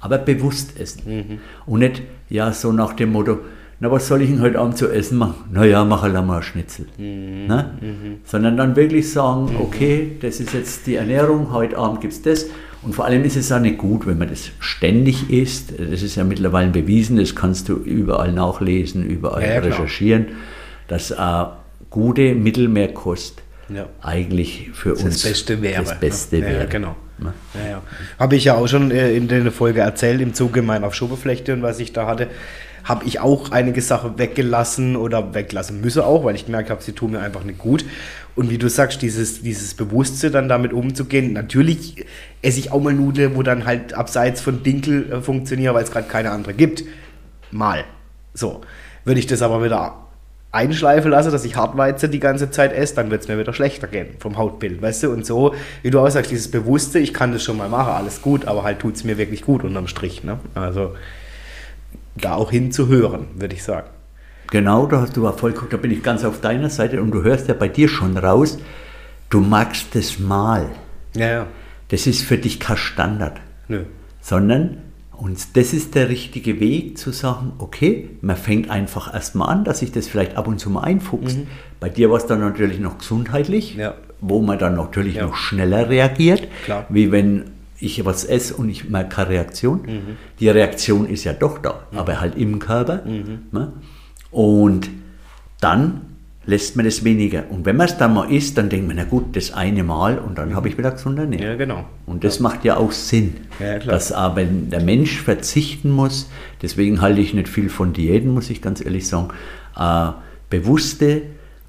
B: Aber bewusst essen. Und nicht, ja, so nach dem Motto, na, was soll ich denn heute Abend zu essen machen? Naja, mach halt mal Schnitzel. Ne? Sondern dann wirklich sagen, okay, das ist jetzt die Ernährung, heute Abend gibt es das. Und vor allem ist es auch nicht gut, wenn man das ständig isst. Das ist ja mittlerweile bewiesen, das kannst du überall nachlesen, überall
A: Ja, ja, klar.
B: recherchieren, dass äh, gute Mittelmeerkost
A: Ja.
B: eigentlich für
A: Das
B: uns
A: Beste wäre.
B: das Beste wäre.
A: Genau. Habe ich ja auch schon äh, in der Folge erzählt, im Zuge meiner Schubeflechte und was ich da hatte, habe ich auch einige Sachen weggelassen oder weglassen müssen auch, weil ich gemerkt habe, sie tun mir einfach nicht gut. Und wie du sagst, dieses, dieses Bewusste dann damit umzugehen, natürlich esse ich auch mal Nudeln, wo dann halt abseits von Dinkel äh, funktioniert, weil es gerade keine andere gibt. Mal. So. Würde ich das aber wieder einschleifen lasse, dass ich Hartweizen die ganze Zeit esse, dann wird es mir wieder schlechter gehen vom Hautbild, weißt du? Und so, wie du auch sagst, dieses Bewusste, ich kann das schon mal machen, alles gut, aber halt tut es mir wirklich gut unterm Strich. Ne? Also da auch hinzuhören, würde ich sagen.
B: Genau, da hast du auch voll da bin ich ganz auf deiner Seite und du hörst ja bei dir schon raus, du magst das mal.
A: Ja, ja.
B: Das ist für dich kein Standard,
A: Nö.
B: sondern und das ist der richtige Weg zu sagen, okay, man fängt einfach erstmal an, dass sich das vielleicht ab und zu mal einfuchst. Bei dir war es dann natürlich noch gesundheitlich,
A: Mhm. Ja.
B: wo man dann natürlich
A: Ja.
B: noch schneller reagiert,
A: Klar.
B: wie wenn ich was esse und ich merke keine Reaktion.
A: Mhm.
B: Die Reaktion ist ja doch da, aber halt im Körper. Ne? Und dann lässt man das weniger. Und wenn man es dann mal isst, dann denkt man, na gut, das eine Mal und dann habe ich wieder gesunde Ernährung.
A: Ja, genau.
B: Und das macht ja auch Sinn,
A: Ja,
B: dass aber der Mensch verzichten muss. Deswegen halte ich nicht viel von Diäten, muss ich ganz ehrlich sagen. Äh, bewusste,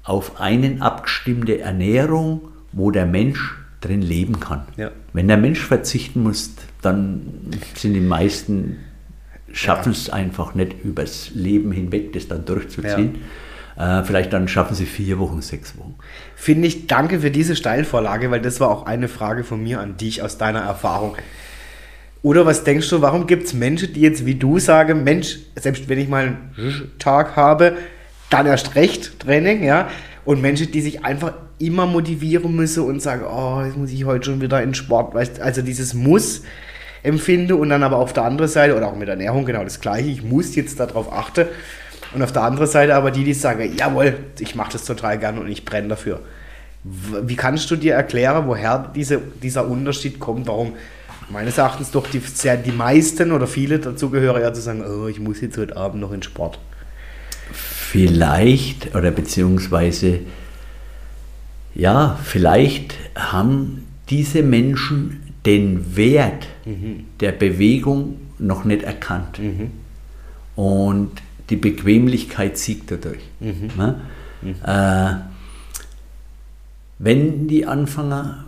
B: auf einen abgestimmte Ernährung, wo der Mensch drin leben kann.
A: Ja.
B: Wenn der Mensch verzichten muss, dann sind die meisten schaffen es einfach nicht übers Leben hinweg, das dann durchzuziehen. Äh, vielleicht dann schaffen sie vier Wochen, sechs Wochen.
A: Finde ich, danke für diese Steilvorlage, weil das war auch eine Frage von mir an dich aus deiner Erfahrung. Oder was denkst du, warum gibt es Menschen, die jetzt wie du sagen, Mensch, selbst wenn ich mal einen Tag habe, dann erst recht Training, ja? Und Menschen, die sich einfach immer motivieren müssen und sagen, oh, jetzt muss ich heute schon wieder in Sport, also dieses Muss empfinde und dann aber auf der anderen Seite, oder auch mit Ernährung genau das gleiche, ich muss jetzt darauf achten. Und auf der anderen Seite aber die, die sagen, jawohl, ich mache das total gern und ich brenne dafür. Wie kannst du dir erklären, woher diese, dieser Unterschied kommt, warum meines Erachtens doch die, die meisten oder viele dazu gehören, ja zu sagen, oh, ich muss jetzt heute Abend noch in Sport.
B: Vielleicht oder beziehungsweise, ja, vielleicht haben diese Menschen den Wert der Bewegung noch nicht erkannt. Und die Bequemlichkeit siegt dadurch. Ne? Äh, wenn die anfangen,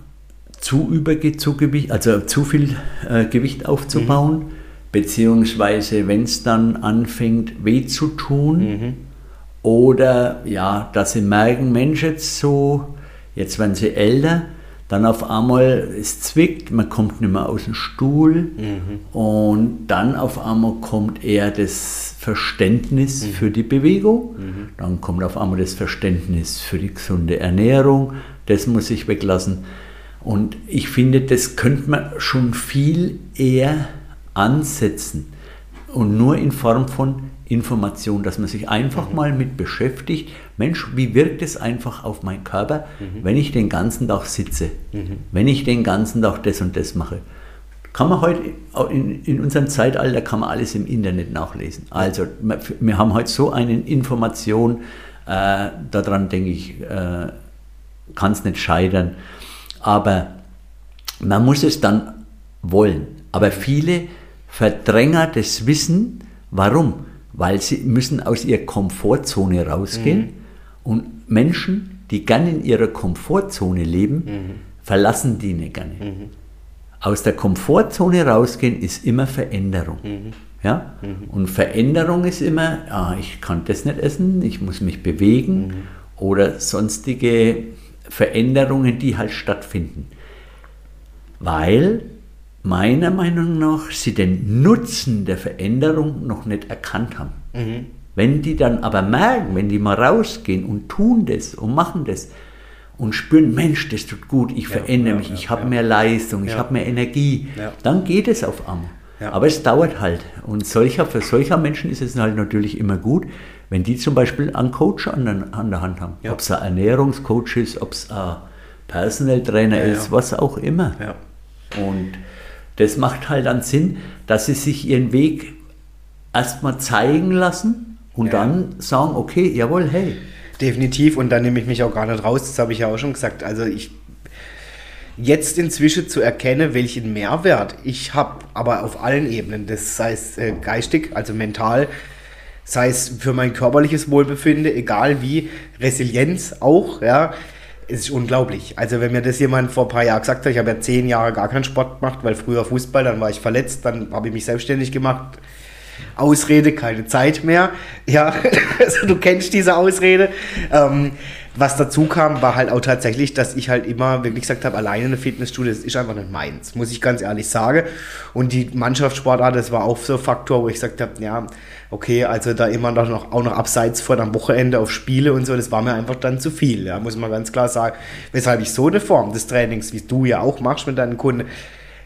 B: zu Überge zu Gewicht, also zu viel äh, Gewicht aufzubauen, beziehungsweise wenn es dann anfängt weh zu tun, oder ja, dass sie merken, Mensch, jetzt so, jetzt werden sie älter, dann auf einmal es zwickt, man kommt nicht mehr aus dem Stuhl und dann auf einmal kommt eher das Verständnis für die Bewegung, dann kommt auf einmal das Verständnis für die gesunde Ernährung, das muss ich weglassen. Und ich finde, das könnte man schon viel eher ansetzen und nur in Form von Information, dass man sich einfach mal mit beschäftigt. Mensch, wie wirkt es einfach auf meinen Körper, wenn ich den ganzen Tag sitze, wenn ich den ganzen Tag das und das mache? Kann man heute, in, in unserem Zeitalter kann man alles im Internet nachlesen. Also wir, haben heute so eine Information, äh, daran denke ich, äh, kann es nicht scheitern. Aber man muss es dann wollen. Aber viele verdrängen das Wissen. Warum? Weil sie müssen aus ihrer Komfortzone rausgehen. Und Menschen, die gerne in ihrer Komfortzone leben, verlassen die nicht gerne. aus der Komfortzone rausgehen ist immer Veränderung. Ja? Und Veränderung ist immer, ah, ich kann das nicht essen, ich muss mich bewegen oder sonstige Veränderungen, die halt stattfinden. Weil meiner Meinung nach sie den Nutzen der Veränderung noch nicht erkannt haben. Wenn die dann aber merken, wenn die mal rausgehen und tun das und machen das und spüren, Mensch, das tut gut, ich verändere
A: ja,
B: mich,
A: ja,
B: ich habe
A: ja.
B: mehr Leistung, ich
A: Ja.
B: habe mehr Energie,
A: Ja.
B: dann geht es auf einmal.
A: Ja.
B: Aber es dauert halt. Und solcher, für solcher Menschen ist es halt natürlich immer gut, wenn die zum Beispiel einen Coach an der, an der Hand haben.
A: Ja.
B: Ob es ein Ernährungscoach ist, ob es ein Personal Trainer
A: Ja,
B: ist,
A: ja.
B: was auch immer.
A: Ja.
B: Und das macht halt dann Sinn, dass sie sich ihren Weg erstmal zeigen lassen und
A: Ja.
B: dann sagen, okay, jawohl, hey,
A: Definitiv und da nehme ich mich auch gar nicht raus, das habe ich ja auch schon gesagt. Also ich jetzt inzwischen zu erkennen, welchen Mehrwert ich habe, aber auf allen Ebenen, das sei es äh, geistig, also mental, sei es für mein körperliches Wohlbefinden, egal wie, Resilienz auch, ja, es ist unglaublich. Also wenn mir das jemand vor ein paar Jahren gesagt hat, ich habe ja zehn Jahre gar keinen Sport gemacht, weil früher Fußball, dann war ich verletzt, dann habe ich mich selbstständig gemacht, Ausrede, keine Zeit mehr. Ja, [laughs] also du kennst diese Ausrede. Ähm, was dazu kam, war halt auch tatsächlich, dass ich halt immer wirklich gesagt habe, alleine eine Fitnessstudio, das ist einfach nicht meins, muss ich ganz ehrlich sagen. Und die Mannschaftssportart, das war auch so ein Faktor, wo ich gesagt habe, ja, okay, also da immer noch, auch noch abseits von am Wochenende auf Spiele und so, das war mir einfach dann zu viel, ja, muss man ganz klar sagen. Weshalb ich so eine Form des Trainings, wie du ja auch machst mit deinen Kunden,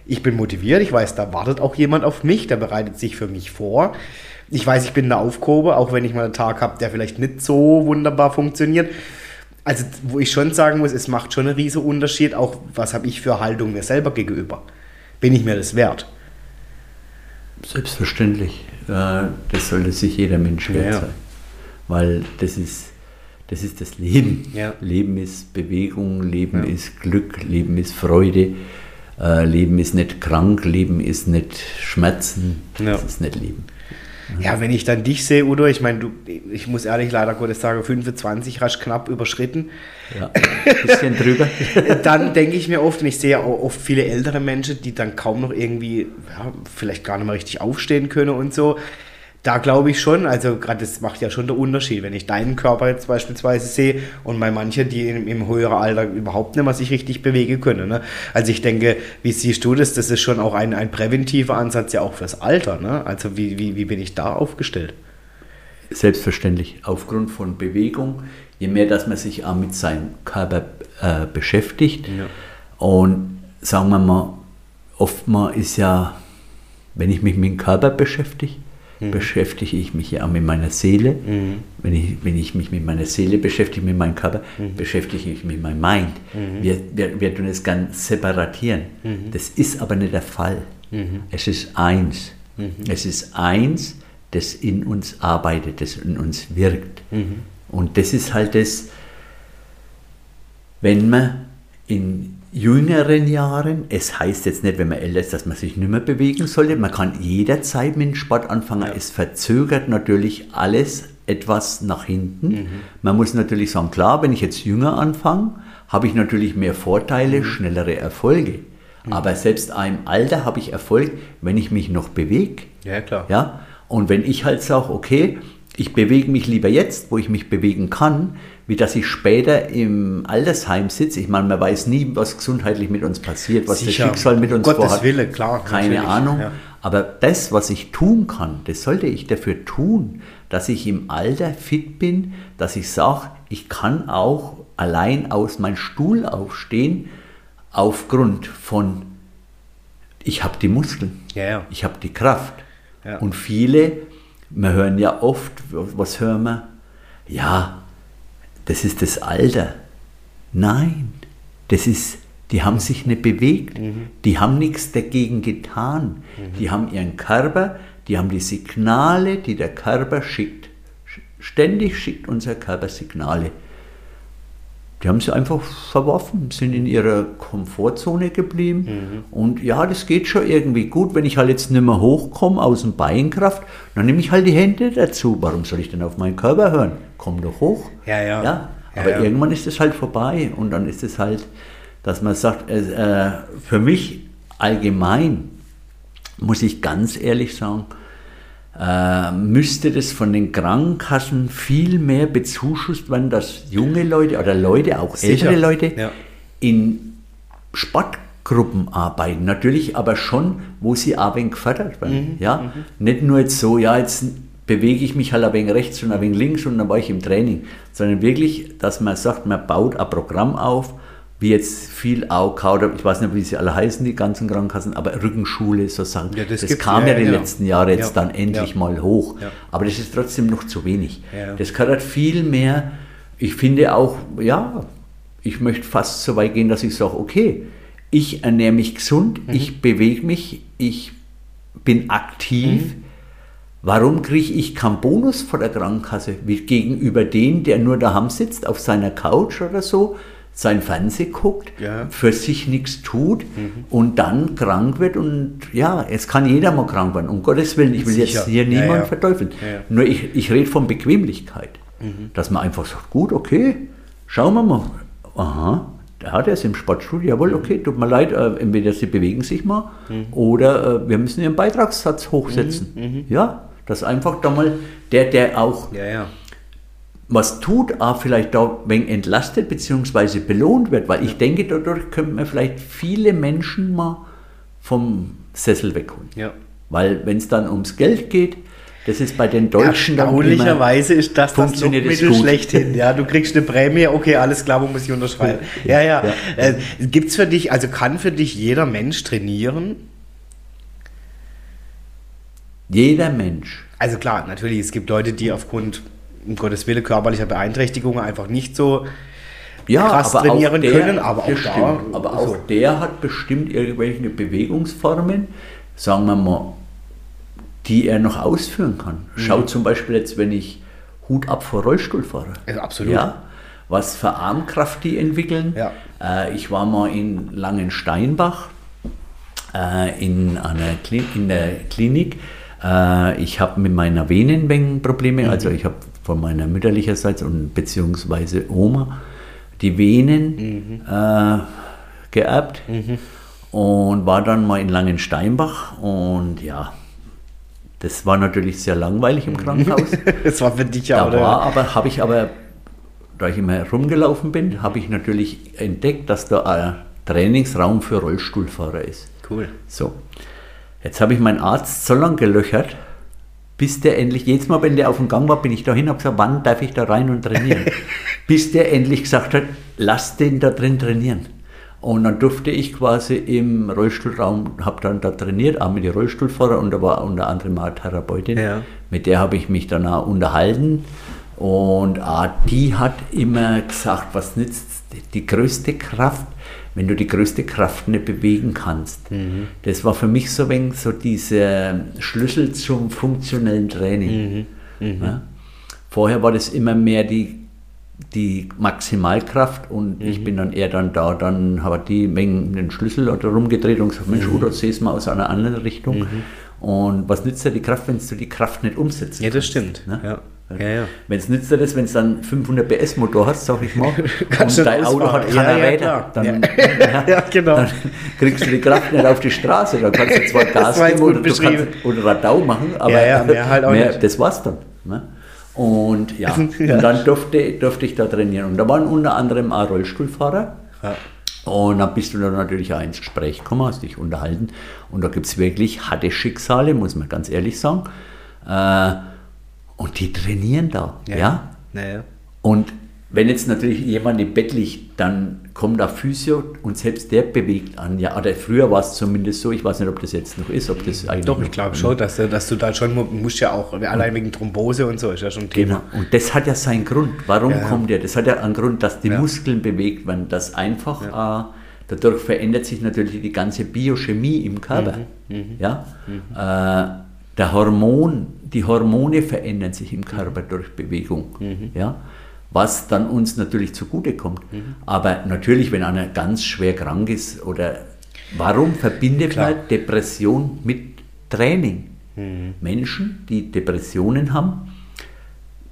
A: ich bin motiviert, ich weiß, da wartet auch jemand auf mich, der bereitet sich für mich vor. Ich weiß, ich bin da aufgehoben, auch wenn ich mal einen Tag habe, der vielleicht nicht so wunderbar funktioniert. Also, wo ich schon sagen muss, es macht schon einen riesen Unterschied, auch was habe ich für Haltung mir selber gegenüber. Bin ich mir das wert?
B: Selbstverständlich. Das sollte sich jeder Mensch wert
A: Ja,
B: sein. Weil das ist, das ist das Leben.
A: Ja.
B: Leben ist Bewegung, Leben
A: Ja.
B: ist Glück, Leben ist Freude, äh, Leben ist nicht krank, Leben ist nicht Schmerzen, das ist nicht Leben.
A: Ja, wenn ich dann dich sehe, Udo, ich meine, du, ich muss ehrlich leider Gottes sagen, 25 hast knapp überschritten.
B: Ja. Ein bisschen drüber. [laughs]
A: dann denke ich mir oft, und ich sehe auch oft viele ältere Menschen, die dann kaum noch irgendwie, ja, vielleicht gar nicht mehr richtig aufstehen können und so. Da glaube ich schon, also gerade das macht ja schon der Unterschied, wenn ich deinen Körper jetzt beispielsweise sehe und bei manchen, die im, im höheren Alter überhaupt nicht mehr sich richtig bewegen können. Ne? Also ich denke, wie siehst du das? Das ist schon auch ein, ein präventiver Ansatz ja auch fürs Alter. Ne? Also wie, wie, wie bin ich da aufgestellt?
B: Selbstverständlich. Aufgrund von Bewegung, je mehr, dass man sich auch mit seinem Körper äh, beschäftigt.
A: Ja.
B: Und sagen wir mal, oftmals ist ja, wenn ich mich mit dem Körper beschäftige, beschäftige ich mich ja auch mit meiner Seele. Wenn, ich, wenn ich mich mit meiner Seele beschäftige, mit meinem Körper, beschäftige ich mich mit meinem Mind. Wir, wir, wir tun es ganz separatieren. Das ist aber nicht der Fall. Es ist eins. Es ist eins, das in uns arbeitet, das in uns wirkt. Und das ist halt das, wenn man in jüngeren Jahren, es heißt jetzt nicht, wenn man älter ist, dass man sich nicht mehr bewegen sollte, man kann jederzeit mit dem Sport anfangen,
A: Ja.
B: es verzögert natürlich alles etwas nach hinten. Man muss natürlich sagen, klar, wenn ich jetzt jünger anfange, habe ich natürlich mehr Vorteile, schnellere Erfolge. Aber selbst im Alter habe ich Erfolg, wenn ich mich noch bewege.
A: Ja, klar.
B: Ja? Und wenn ich halt sage, okay, ich bewege mich lieber jetzt, wo ich mich bewegen kann, wie dass ich später im Altersheim sitze. Ich meine, man weiß nie, was gesundheitlich mit uns passiert, was
A: Sicher.
B: das Schicksal mit uns
A: Gottes
B: vorhat.
A: Wille, klar,
B: Keine
A: natürlich,
B: Ahnung.
A: ja.
B: Aber das, was ich tun kann, das sollte ich dafür tun, dass ich im Alter fit bin, dass ich sage, ich kann auch allein aus meinem Stuhl aufstehen, aufgrund von, ich habe die Muskeln.
A: Ja, ja.
B: Ich habe die Kraft.
A: Ja.
B: Und viele, wir hören ja oft, was hören wir? Ja, das ist das Alter. Nein, das ist, die haben sich nicht bewegt, die haben nichts dagegen getan. Die haben ihren Körper, die haben die Signale, die der Körper schickt. Ständig schickt unser Körper Signale. Die haben sie einfach verworfen, sind in ihrer Komfortzone geblieben. Und ja, das geht schon irgendwie gut. Wenn ich halt jetzt nicht mehr hochkomme aus dem Beinkraft, dann nehme ich halt die Hände dazu. Warum soll ich denn auf meinen Körper hören? Komm doch hoch.
A: Ja, ja.
B: ja
A: Ja,
B: aber
A: ja.
B: irgendwann ist es halt vorbei. Und dann ist es halt, dass man sagt, äh, für mich allgemein muss ich ganz ehrlich sagen, äh, müsste das von den Krankenkassen viel mehr bezuschusst werden, dass junge Leute oder Leute, auch
A: Sicher.
B: ältere Leute,
A: Ja.
B: in Sportgruppen arbeiten. Natürlich aber schon, wo sie auch ein wenig gefördert werden. ja? Nicht nur jetzt so, ja, jetzt bewege ich mich halt ein wenig rechts und ein wenig links und dann war ich im Training, sondern wirklich, dass man sagt, man baut ein Programm auf, wie jetzt viel AOK oder ich weiß nicht, wie sie alle heißen, die ganzen Krankenkassen, aber Rückenschule, so Sachen.
A: Ja, das
B: das kam
A: ja,
B: ja, die
A: genau.
B: letzten Jahre jetzt
A: Ja,
B: dann endlich mal hoch. Aber das ist trotzdem noch zu wenig. Das gehört viel mehr. Ich finde auch, ja, ich möchte fast so weit gehen, dass ich sage, okay, ich ernähre mich gesund,
A: Mhm.
B: ich bewege mich, ich bin aktiv.
A: Mhm.
B: Warum kriege ich keinen Bonus von der Krankenkasse wie gegenüber dem, der nur daheim sitzt auf seiner Couch oder so, sein Fernseh guckt,
A: Ja. Mhm.
B: für sich nichts tut und dann krank wird und ja, es kann jeder mal krank werden, um Gottes Willen, ich will
A: Sicher.
B: jetzt hier niemanden
A: ja.
B: verteufeln.
A: Ja, ja.
B: Nur ich, ich rede von Bequemlichkeit,
A: Mhm.
B: dass man einfach sagt, gut, okay, schauen wir mal, aha, ja, der ist im Sportstudio, jawohl, okay, tut mir leid, äh, entweder sie bewegen sich mal
A: Mhm.
B: oder äh, wir müssen ihren Beitragssatz hochsetzen. Ja, dass einfach da mal der, der auch
A: Ja, ja.
B: Was tut, auch vielleicht da wenn entlastet bzw. belohnt wird, weil ich denke, dadurch könnte man vielleicht viele Menschen mal vom Sessel wegholen.
A: Ja.
B: Weil wenn es dann ums Geld geht, das ist bei den Deutschen immer,
A: Erstaunlicherweise ist das das
B: gut.
A: schlechthin. Ja, du kriegst eine Prämie, okay, alles klar, wo muss ich unterschreiben? Ja, ja.
B: Ja.
A: Äh, gibt's für dich, also kann für dich jeder Mensch trainieren?
B: jeder Mensch.
A: Also klar, natürlich, es gibt Leute, die aufgrund, um Gottes Willen, körperlicher Beeinträchtigungen einfach nicht so
B: Ja,
A: krass
B: aber
A: trainieren
B: auch der,
A: können, aber auch da.
B: Aber auch
A: so.
B: der hat bestimmt irgendwelche Bewegungsformen, sagen wir mal, die er noch ausführen kann.
A: Mhm.
B: Schau zum Beispiel jetzt, wenn ich Hut ab vor Rollstuhlfahrer.
A: Also absolut.
B: Ja, was für Armkraft die entwickeln.
A: Ja.
B: Äh, ich war mal in Langensteinbach äh, in, einer Kli in der Klinik. Äh, ich habe mit meiner Venen Probleme,
A: Mhm.
B: also ich habe von meiner mütterlicherseits und beziehungsweise Oma die Venen
A: Mhm.
B: äh, geerbt und war dann mal in Langensteinbach und ja, das war natürlich sehr langweilig im Krankenhaus. [laughs]
A: Das war für dich ja,
B: Da
A: oder?
B: war aber, habe ich aber, da ich immer rumgelaufen bin, habe ich natürlich entdeckt, dass da ein Trainingsraum für Rollstuhlfahrer ist.
A: Cool.
B: So, jetzt habe ich meinen Arzt so lange gelöchert, bis der endlich, jedes Mal, wenn der auf dem Gang war, bin ich da hin und habe gesagt, wann darf ich da rein und trainieren? [laughs] bis der endlich gesagt hat, lass den da drin trainieren. Und dann durfte ich quasi im Rollstuhlraum, habe dann da trainiert, auch mit den Rollstuhlfahrern und da war unter anderem auch eine Therapeutin.
A: Ja.
B: Mit der habe ich mich dann auch unterhalten. Und ah, die hat immer gesagt, was nützt die größte Kraft, wenn du die größte Kraft nicht bewegen kannst. Das war für mich so ein wenig so dieser Schlüssel zum funktionellen Training. Ja? Vorher war das immer mehr die, die Maximalkraft und ich bin dann eher dann da, dann habe die wegen den Schlüssel oder rumgedreht und gesagt, Mensch, oder siehst mal aus einer anderen Richtung. Und was nützt dir die Kraft, wenn du die Kraft nicht umsetzt?
A: Ja, das stimmt.
B: Ne?
A: Ja. Ja, ja.
B: Wenn es nützt das, wenn es dann 500 PS Motor hast, sag ich mal, [laughs]
A: Kannst
B: und dein Auto hat keine
A: Ja,
B: Räder, dann, [laughs]
A: genau.
B: dann kriegst du die Kraft nicht auf die Straße. Dann kannst du zwar [laughs] Gas geben oder, du kannst, oder Radau machen, aber
A: mehr halt auch nicht.
B: das war's dann. Ne? Und ja, und dann durfte, durfte ich da trainieren. Und da waren unter anderem auch Rollstuhlfahrer. Und dann bist du dann natürlich auch ins Gespräch gekommen, hast dich unterhalten. Und da gibt es wirklich harte Schicksale, muss man ganz ehrlich sagen. Äh, und die trainieren da. Ja.
A: Naja.
B: Und wenn jetzt natürlich jemand im Bett liegt, dann kommt da Physio und selbst der bewegt an. Ja, oder früher war es zumindest so, ich weiß nicht, ob das jetzt noch ist, ob das eigentlich.
A: Doch, ich glaube schon, dass, du- dass du da schon, mu- musst ja auch, allein wegen Thrombose und so, ist ja schon ein Thema.
B: Genau. Und das hat ja seinen Grund. Warum
A: Ja, ja.
B: kommt der? Das hat ja einen Grund, dass die
A: Ja.
B: Muskeln bewegt werden, dass einfach äh, dadurch verändert sich natürlich die ganze Biochemie im Körper.
A: Mhm,
B: Ja? Äh, der Hormon, die Hormone verändern sich im Körper durch Bewegung.
A: Mhm.
B: Ja? Was dann uns natürlich zugutekommt. Aber natürlich, wenn einer ganz schwer krank ist oder warum verbindet
A: Klar.
B: man Depression mit Training?
A: Mhm.
B: Menschen, die Depressionen haben,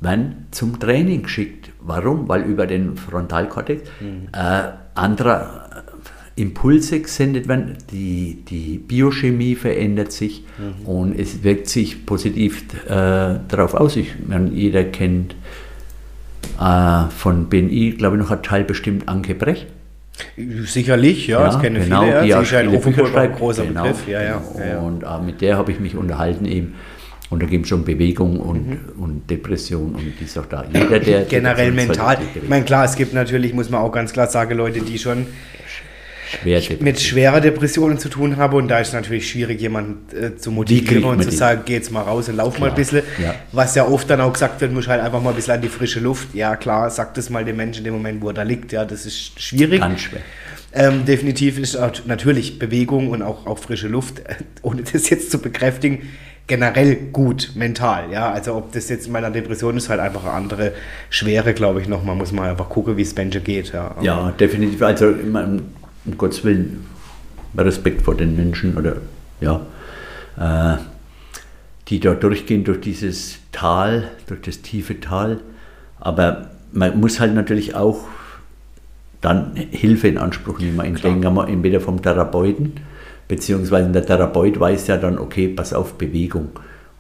B: werden zum Training geschickt. Warum? Weil über den Frontalkortex
A: Mhm.
B: äh, anderer Impulse gesendet werden, die, die Biochemie verändert sich
A: Mhm.
B: und es wirkt sich positiv äh, darauf aus. Ich meine, jeder kennt äh, von BNI, glaube ich, noch ein Teil bestimmt Anke Brecht.
A: Sicherlich, ja, das kennen
B: genau,
A: viele. Ja.
B: die
A: ist ja Offenburg ein
B: schreibt.
A: großer
B: Genau.
A: Begriff. Ja, ja, ja, ja.
B: Und äh, mit der habe ich mich unterhalten eben. Und da geht es um Bewegung und,
A: Mhm.
B: und Depression und die ist auch da. Jeder, der
A: Generell mental. Ich meine, klar, es gibt natürlich, muss man auch ganz klar sagen, Leute, die schon. Mit schwerer Depressionen zu tun haben und da ist es natürlich schwierig, jemanden äh, zu motivieren und zu sagen, geh jetzt mal raus und lauf mal ein
B: Klar,
A: bisschen.
B: ja.
A: Was ja oft dann auch gesagt wird, muss halt einfach mal ein bisschen an die frische Luft. Ja, klar, sagt es mal dem Menschen in dem Moment, wo er da liegt. Ja, das ist schwierig.
B: Ganz schwer.
A: Ähm, definitiv ist natürlich Bewegung und auch, auch frische Luft, [laughs] ohne das jetzt zu bekräftigen, generell gut mental. Ja, also ob das jetzt in meiner Depression ist, halt einfach eine andere Schwere, glaube ich, nochmal. Muss man einfach gucken, wie es Menschen geht. Ja,
B: Ja, definitiv. Also um, Gottes Willen, Respekt vor den Menschen oder ja, äh, die da durchgehen durch dieses Tal, durch das tiefe Tal. Aber man muss halt natürlich auch dann Hilfe in Anspruch nehmen. Ich
A: Klar.
B: denke mal entweder vom Therapeuten, beziehungsweise der Therapeut weiß ja dann, okay, pass auf, Bewegung.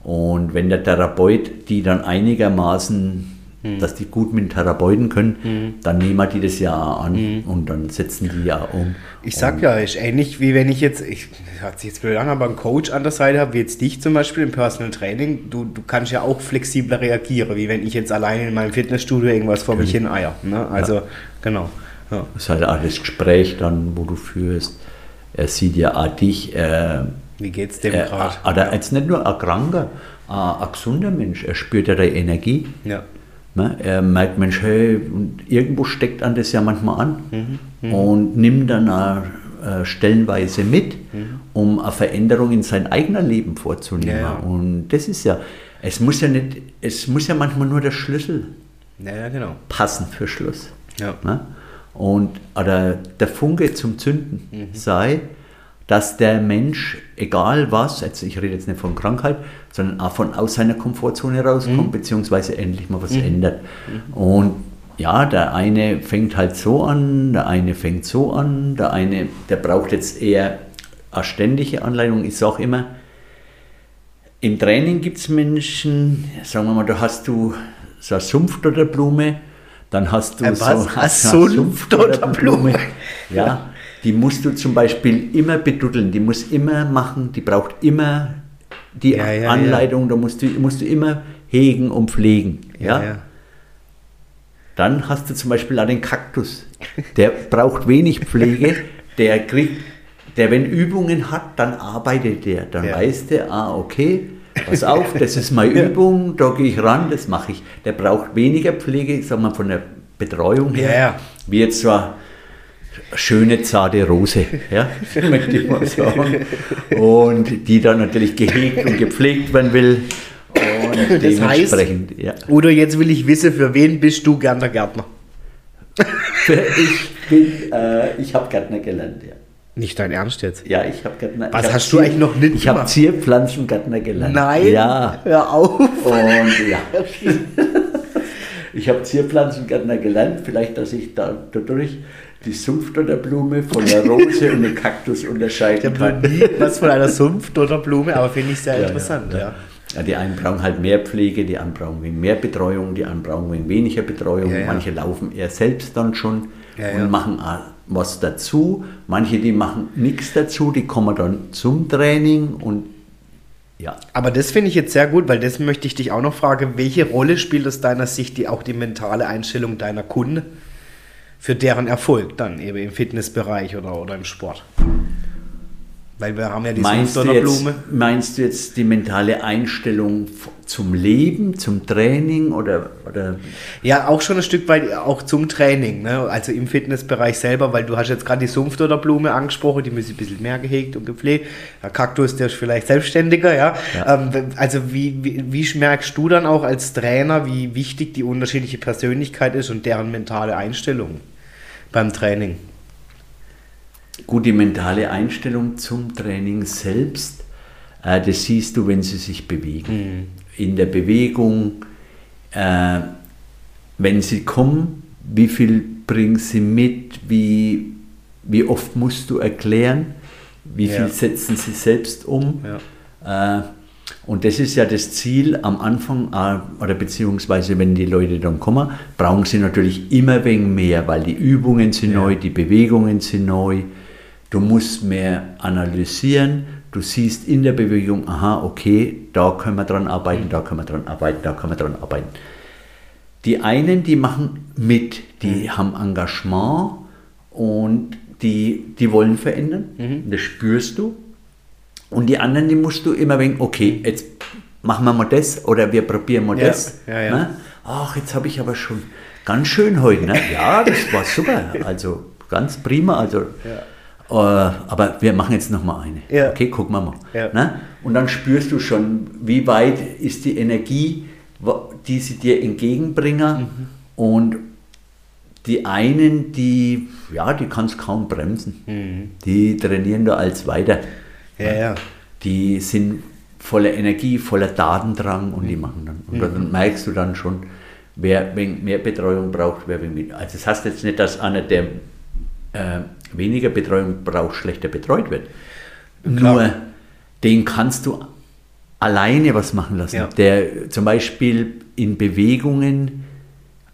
B: Und wenn der Therapeut die dann einigermaßen,
A: Hm.
B: dass die gut mit Therapeuten können, dann nehmen die das ja an und dann setzen die ja um.
A: Hm. Ich sag ja, ist ähnlich wie wenn ich jetzt, ich hört sich jetzt blöd an, aber einen Coach an der Seite habe, wie jetzt dich zum Beispiel im Personal Training, du, du kannst ja auch flexibler reagieren, wie wenn ich jetzt alleine in meinem Fitnessstudio irgendwas vor mich hin eier. Ne? Also, genau. Ja.
B: Das ist halt auch das Gespräch dann, wo du führst. Er sieht ja auch dich. Äh,
A: Wie geht's dem
B: er,
A: gerade?
B: oder jetzt nicht nur ein kranker, ein, ein gesunder Mensch. Er spürt ja die Energie.
A: Ja.
B: Ne? Er merkt, Mensch, hey, irgendwo steckt an das ja manchmal an
A: Mhm,
B: und nimmt dann auch, äh, stellenweise mit,
A: Mhm.
B: um eine Veränderung in sein eigenes Leben vorzunehmen.
A: Ja, ja.
B: Und das ist ja, es muss ja nicht, es muss ja manchmal nur der Schlüssel
A: Ja, genau.
B: passen für Schluss.
A: Ja.
B: Ne? Und oder der Funke zum Zünden
A: Mhm.
B: sei, dass der Mensch, egal was, jetzt, ich rede jetzt nicht von Krankheit, sondern auch von aus seiner Komfortzone rauskommt,
A: Mhm.
B: beziehungsweise endlich mal was ändert. Und ja, der eine fängt halt so an, der eine fängt so an, der eine, der braucht jetzt eher eine ständige Anleitung. Ich sage immer, im Training gibt es Menschen, sagen wir mal, da hast du so eine Sumpfdotterblume, dann hast du
A: Äh, [laughs]
B: so eine
A: Eine Sumpfdotterblume?
B: Ja, [laughs] die musst du zum Beispiel immer beduddeln, die muss immer machen, die braucht immer die
A: Ja, ja,
B: Anleitung, da musst du, musst du immer hegen und pflegen. Ja,
A: Ja, ja.
B: Dann hast du zum Beispiel auch den Kaktus. Der [laughs] braucht wenig Pflege, der kriegt, der wenn Übungen hat, dann arbeitet der. Dann
A: Ja.
B: weiß der, ah, okay, pass [laughs] auf, das ist meine Übung, da gehe ich ran, das mache ich. Der braucht weniger Pflege, ich sag mal von der Betreuung her,
A: Ja, ja.
B: wie jetzt so eine schöne, zarte Rose, ja, [laughs] möchte ich mal sagen. Und die dann natürlich gehegt und gepflegt werden will. Und
A: Das heißt-
B: ja.
A: Oder jetzt will ich wissen, für wen bist du gern der Gärtner?
B: Ich bin, äh, ich habe Gärtner gelernt, ja.
A: Nicht dein Ernst jetzt?
B: Ja, ich habe Gärtner.
A: Was hast du eigentlich noch nicht
B: Ich habe? Zierpflanzengärtner gelernt.
A: Nein,
B: Ja.
A: hör auf.
B: Und ja. [laughs] [laughs] ich habe Zierpflanzengärtner gelernt, vielleicht, dass ich da dadurch die Sumpfdotterblume von der Rose und dem Kaktus
A: Ich
B: unterscheiden
A: habe noch
B: kann.
A: nie was von einer Sumpfdotterblume, aber finde ich sehr
B: Ja,
A: interessant.
B: ja,
A: Ja,
B: ja. Die einen brauchen halt mehr Pflege, die anderen brauchen wegen mehr Betreuung, die anderen brauchen wegen weniger Betreuung. Manche laufen eher selbst dann schon und machen was dazu. Manche, die machen nichts dazu, die kommen dann zum Training und ja.
A: Aber das finde ich jetzt sehr gut, weil das möchte ich dich auch noch fragen. Welche Rolle spielt aus deiner Sicht die, auch die mentale Einstellung deiner Kunden für deren Erfolg dann eben im Fitnessbereich oder, oder im Sport? Weil wir haben ja die
B: Meinst du, jetzt, meinst du jetzt die mentale Einstellung zum Leben, zum Training oder, oder
A: Ja, auch schon ein Stück weit auch zum Training, ne? also im Fitnessbereich selber, weil du hast jetzt gerade die Sumpfdotterblume angesprochen, die muss ein bisschen mehr gehegt und gepflegt. Der Kaktus, der ist vielleicht selbstständiger, ja.
B: Ja.
A: Ähm, also wie, wie, wie merkst du dann auch als Trainer, wie wichtig die unterschiedliche Persönlichkeit ist und deren mentale Einstellung beim Training?
B: gut die mentale Einstellung zum Training selbst? Äh, das siehst du, wenn sie sich bewegen. In der Bewegung, äh, wenn sie kommen, wie viel bringen sie mit, wie, wie oft musst du erklären, wie viel
A: Ja.
B: setzen sie selbst um.
A: Ja.
B: Äh, und das ist ja das Ziel am Anfang, äh, oder beziehungsweise wenn die Leute dann kommen, brauchen sie natürlich immer wegen mehr, weil die Übungen sind
A: Ja.
B: neu, die Bewegungen sind neu. Du musst mehr analysieren. Du siehst in der Bewegung, aha, okay, da können wir dran arbeiten, da können wir dran arbeiten, da können wir dran arbeiten. Die einen, die machen mit, die haben Engagement und die, die wollen verändern. Das spürst du. Und die anderen, die musst du immer wegen, okay, jetzt machen wir mal das oder wir probieren mal
A: Ja,
B: das.
A: ja, ja.
B: Ne? Ach, jetzt habe ich aber schon ganz schön heute. Ne? Ja, das war super. Also ganz prima. Also, äh, aber wir machen jetzt noch mal eine. Okay, gucken wir mal. Ne? Und dann spürst du schon, wie weit ist die Energie, die sie dir entgegenbringen.
A: Mhm.
B: Und die einen, die, ja, die kannst kaum bremsen. Die trainieren da als weiter.
A: Mhm. Ja, ja.
B: Die sind voller Energie, voller Datendrang und die machen dann. Und dann merkst du dann schon, wer mehr Betreuung braucht, wer weniger. Also das heißt jetzt nicht, dass einer, der äh, weniger Betreuung braucht, schlechter betreut wird.
A: Klar.
B: Nur den kannst du alleine was machen lassen.
A: Ja.
B: Der zum Beispiel in Bewegungen,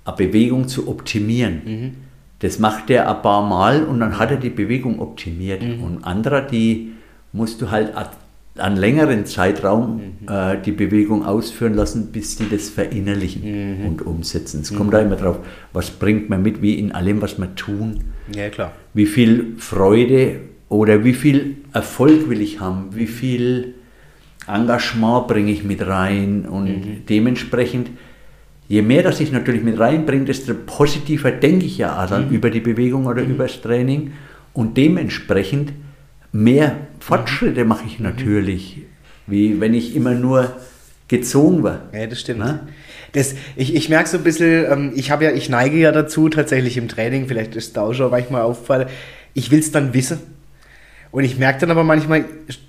B: eine Bewegung zu optimieren.
A: Mhm.
B: Das macht er ein paar Mal und dann hat er die Bewegung optimiert.
A: Mhm.
B: Und andere, die musst du halt a- einen längeren Zeitraum
A: Mhm.
B: äh, die Bewegung ausführen lassen, bis die das verinnerlichen
A: Mhm.
B: und umsetzen. Es kommt da immer drauf, was bringt man mit, wie in allem, was wir tun
A: Ja, klar.
B: wie viel Freude oder wie viel Erfolg will ich haben, wie viel Engagement bringe ich mit rein und dementsprechend, je mehr das ich natürlich mit reinbringe, desto positiver denke ich ja dann über die Bewegung oder über das Training und dementsprechend mehr Fortschritte mache ich natürlich, wie wenn ich immer nur gezogen war.
A: Ja, das stimmt.
B: Ne?
A: Das, ich ich merke so ein bisschen, ähm, ich habe ja, ich neige ja dazu, tatsächlich im Training, vielleicht ist da auch schon manchmal auffallen, ich will es dann wissen. Und ich merke dann aber manchmal,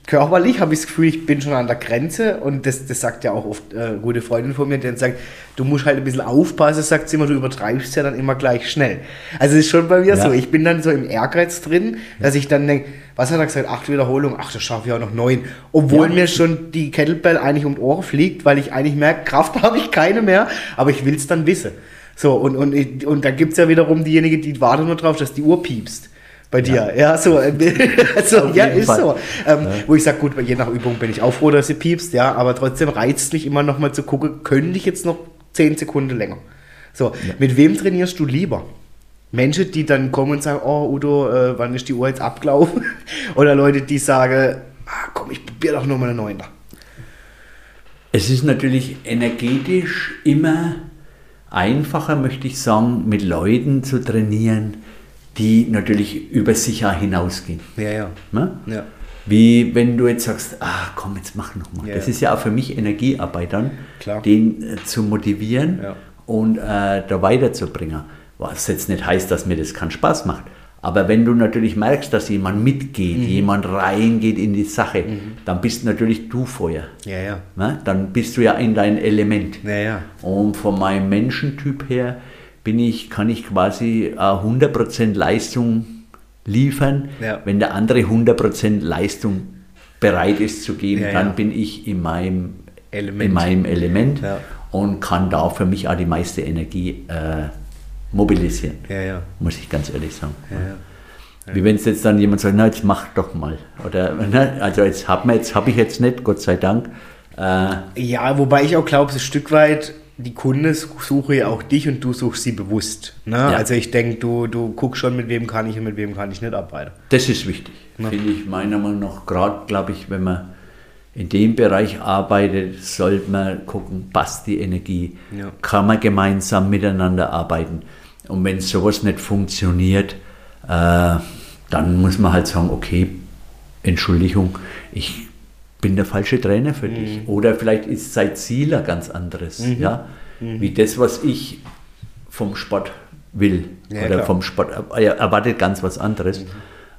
A: körperlich habe ich das Gefühl, ich bin schon an der Grenze und das, das sagt ja auch oft äh, gute Freundin von mir, die dann sagt, du musst halt ein bisschen aufpassen, sagt sie immer, du übertreibst ja dann immer gleich schnell. Also es ist schon bei mir
B: Ja.
A: so, ich bin dann so im Ehrgeiz drin, dass ich dann denke, was hat er gesagt, acht Wiederholungen, ach, das schaffe ich auch noch neun. Obwohl
B: Ja.
A: mir schon die Kettlebell eigentlich um die Ohren fliegt, weil ich eigentlich merke, Kraft [laughs] habe ich keine mehr, aber ich will es dann wissen. So, und, und, und da gibt es ja wiederum diejenige, die wartet nur drauf, dass die Uhr piepst. Bei dir, ja, so, äh, [laughs] also,
B: Auf
A: ja,
B: jeden
A: ist
B: Fall.
A: so. Ähm, Wo ich sage, gut, je nach Übung bin ich auch froh, dass sie piepst, ja, aber trotzdem reizt mich immer noch mal zu gucken, könnte ich jetzt noch zehn Sekunden länger. So, mit wem trainierst du lieber? Menschen, die dann kommen und sagen, oh Udo, äh, wann ist die Uhr jetzt abgelaufen? [laughs] Oder Leute, die sagen, ah, komm, ich probiere doch nur mal eine Neunter.
B: Es ist natürlich energetisch immer einfacher, möchte ich sagen, mit Leuten zu trainieren, die natürlich über sich ja hinausgehen.
A: Ja, ja.
B: Ne?
A: Ja.
B: Wie wenn du jetzt sagst, ah komm, jetzt mach noch mal.
A: Ja,
B: das
A: ja.
B: ist ja auch für mich Energiearbeit dann,
A: Klar.
B: den äh, zu motivieren
A: Ja.
B: und äh, da weiterzubringen. Was jetzt nicht heißt, dass mir das keinen Spaß macht. Aber wenn du natürlich merkst, dass jemand mitgeht,
A: Mhm.
B: jemand reingeht in die Sache, dann bist natürlich du Feuer.
A: Ja, ja.
B: Ne? Dann bist du ja in dein Element.
A: Ja, ja.
B: Und von meinem Menschentyp her bin ich, kann ich quasi äh, 100% Leistung liefern.
A: Ja.
B: Wenn der andere 100% Leistung bereit ist zu geben,
A: Ja,
B: dann
A: ja.
B: bin ich in meinem
A: Element.
B: in meinem Element und kann da für mich auch die meiste Energie äh, mobilisieren. Muss ich ganz ehrlich sagen. Wie wenn es jetzt dann jemand sagt, na jetzt mach doch mal. Oder [laughs] ne, also jetzt habe hab ich jetzt nicht, Gott sei Dank. Äh,
A: Ja, wobei ich auch glaube, ein Stück weit, die Kunde suche ja auch dich und du suchst sie bewusst. Ne?
B: Ja.
A: Also ich denke, du, du guckst schon, mit wem kann ich und mit wem kann ich nicht arbeiten.
B: Das ist wichtig,
A: Ja.
B: finde ich meiner Meinung nach. Gerade, glaube ich, wenn man in dem Bereich arbeitet, sollte man gucken, passt die Energie,
A: Ja.
B: kann man gemeinsam miteinander arbeiten. Und wenn sowas nicht funktioniert, äh, dann muss man halt sagen, okay, Entschuldigung, ich bin der falsche Trainer für dich.
A: Mhm.
B: Oder vielleicht ist sein Ziel ganz anderes, ja, wie das, was ich vom Sport will
A: Ja,
B: oder
A: klar. Mhm.
B: vom Sport er erwartet ganz was anderes.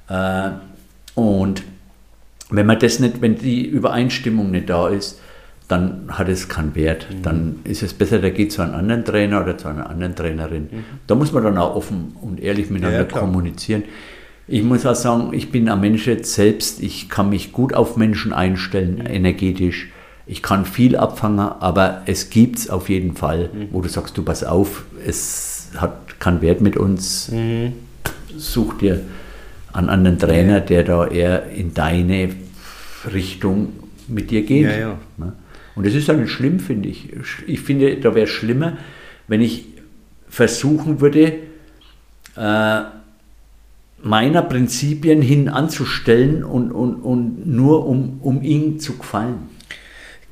B: Äh, und wenn man das nicht, wenn die Übereinstimmung nicht da ist, dann hat es keinen Wert.
A: Mhm.
B: Dann ist es besser, der geht zu einem anderen Trainer oder zu einer anderen Trainerin. Da muss man dann auch offen und ehrlich miteinander
A: Mhm. Ja,
B: kommunizieren. Ich muss auch sagen, ich bin ein Mensch jetzt selbst, ich kann mich gut auf Menschen einstellen, energetisch. Ich kann viel abfangen, aber es gibt es auf jeden Fall, wo du sagst, du pass auf, es hat keinen Wert mit uns. Such dir einen anderen Trainer, der da eher in deine Richtung mit dir geht.
A: Ja, ja.
B: Ne? Und das ist nicht schlimm, finde ich. Ich finde, da wäre es schlimmer, wenn ich versuchen würde, äh, meiner Prinzipien hin anzustellen und, und, und nur um, um ihm zu gefallen.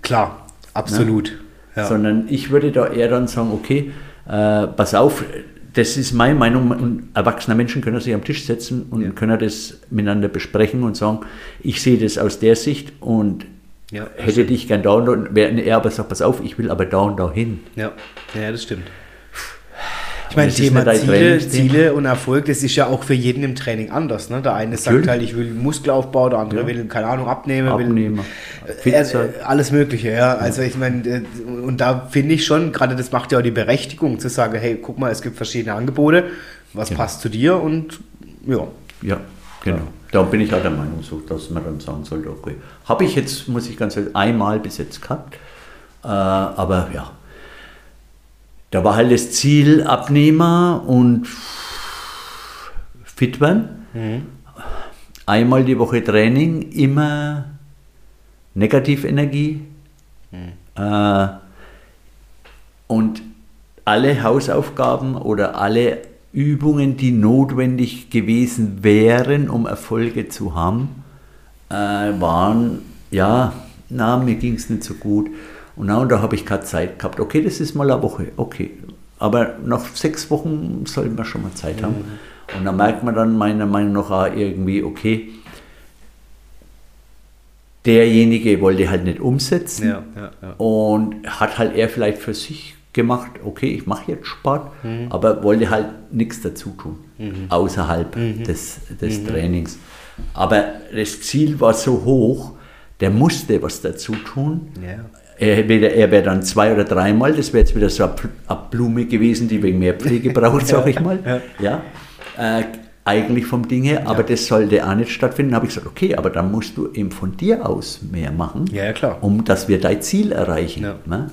A: Klar, absolut. Ja.
B: Sondern ich würde da eher dann sagen, okay, äh, pass auf, das ist meine Meinung und erwachsene Menschen können sich am Tisch setzen und
A: Ja.
B: können das miteinander besprechen und sagen, ich sehe das aus der Sicht und
A: Ja,
B: hätte
A: stimmt.
B: dich gern da und da, und er aber sagt, pass auf, ich will aber da und da hin.
A: Ja, ja, das stimmt. Ich meine, Thema Ziele. Ziele und Erfolg, das ist ja auch für jeden im Training anders. Ne? Der eine sagt
B: Natürlich.
A: halt, ich will Muskelaufbau, der andere
B: Ja.
A: will, keine Ahnung, abnehmen,
B: Abnehmer,
A: will äh, äh, alles Mögliche, ja. Also ich meine, äh, und da finde ich schon, gerade das macht ja auch die Berechtigung zu sagen, hey, guck mal, es gibt verschiedene Angebote, was passt zu dir und ja.
B: Ja, genau. Da bin ich auch der Meinung, so, dass man dann sagen sollte, okay. Habe ich jetzt, muss ich ganz ehrlich, einmal bis jetzt gehabt. Äh, aber ja, da war halt das Ziel Abnehmer und fit werden. Einmal die Woche Training, immer Negativenergie. Äh, und alle Hausaufgaben oder alle Übungen, die notwendig gewesen wären, um Erfolge zu haben, äh, waren, ja, na, mir ging es nicht so gut. Und, na, und da habe ich keine Zeit gehabt. Okay, das ist mal eine Woche, okay. Aber nach sechs Wochen sollten wir schon mal Zeit haben. Und da merkt man dann meiner Meinung nach auch irgendwie, okay, derjenige wollte halt nicht umsetzen
A: Ja, ja, ja.
B: und hat halt er vielleicht für sich gemacht, okay, ich mache jetzt Sport, aber wollte halt nichts dazu tun, außerhalb des, des Trainings. Aber das Ziel war so hoch, der musste was dazu tun.
A: Ja.
B: Er, wäre- dann zwei oder dreimal, das wäre jetzt wieder so eine Blume gewesen, die wegen mehr Pflege braucht, sag ich mal. [laughs] Ja. Äh, eigentlich vom Ding her, aber das sollte auch nicht stattfinden. Da habe ich gesagt, okay, aber dann musst du eben von dir aus mehr machen,
A: Ja, ja, klar.
B: um dass wir dein Ziel erreichen.
A: Ja.
B: Ne?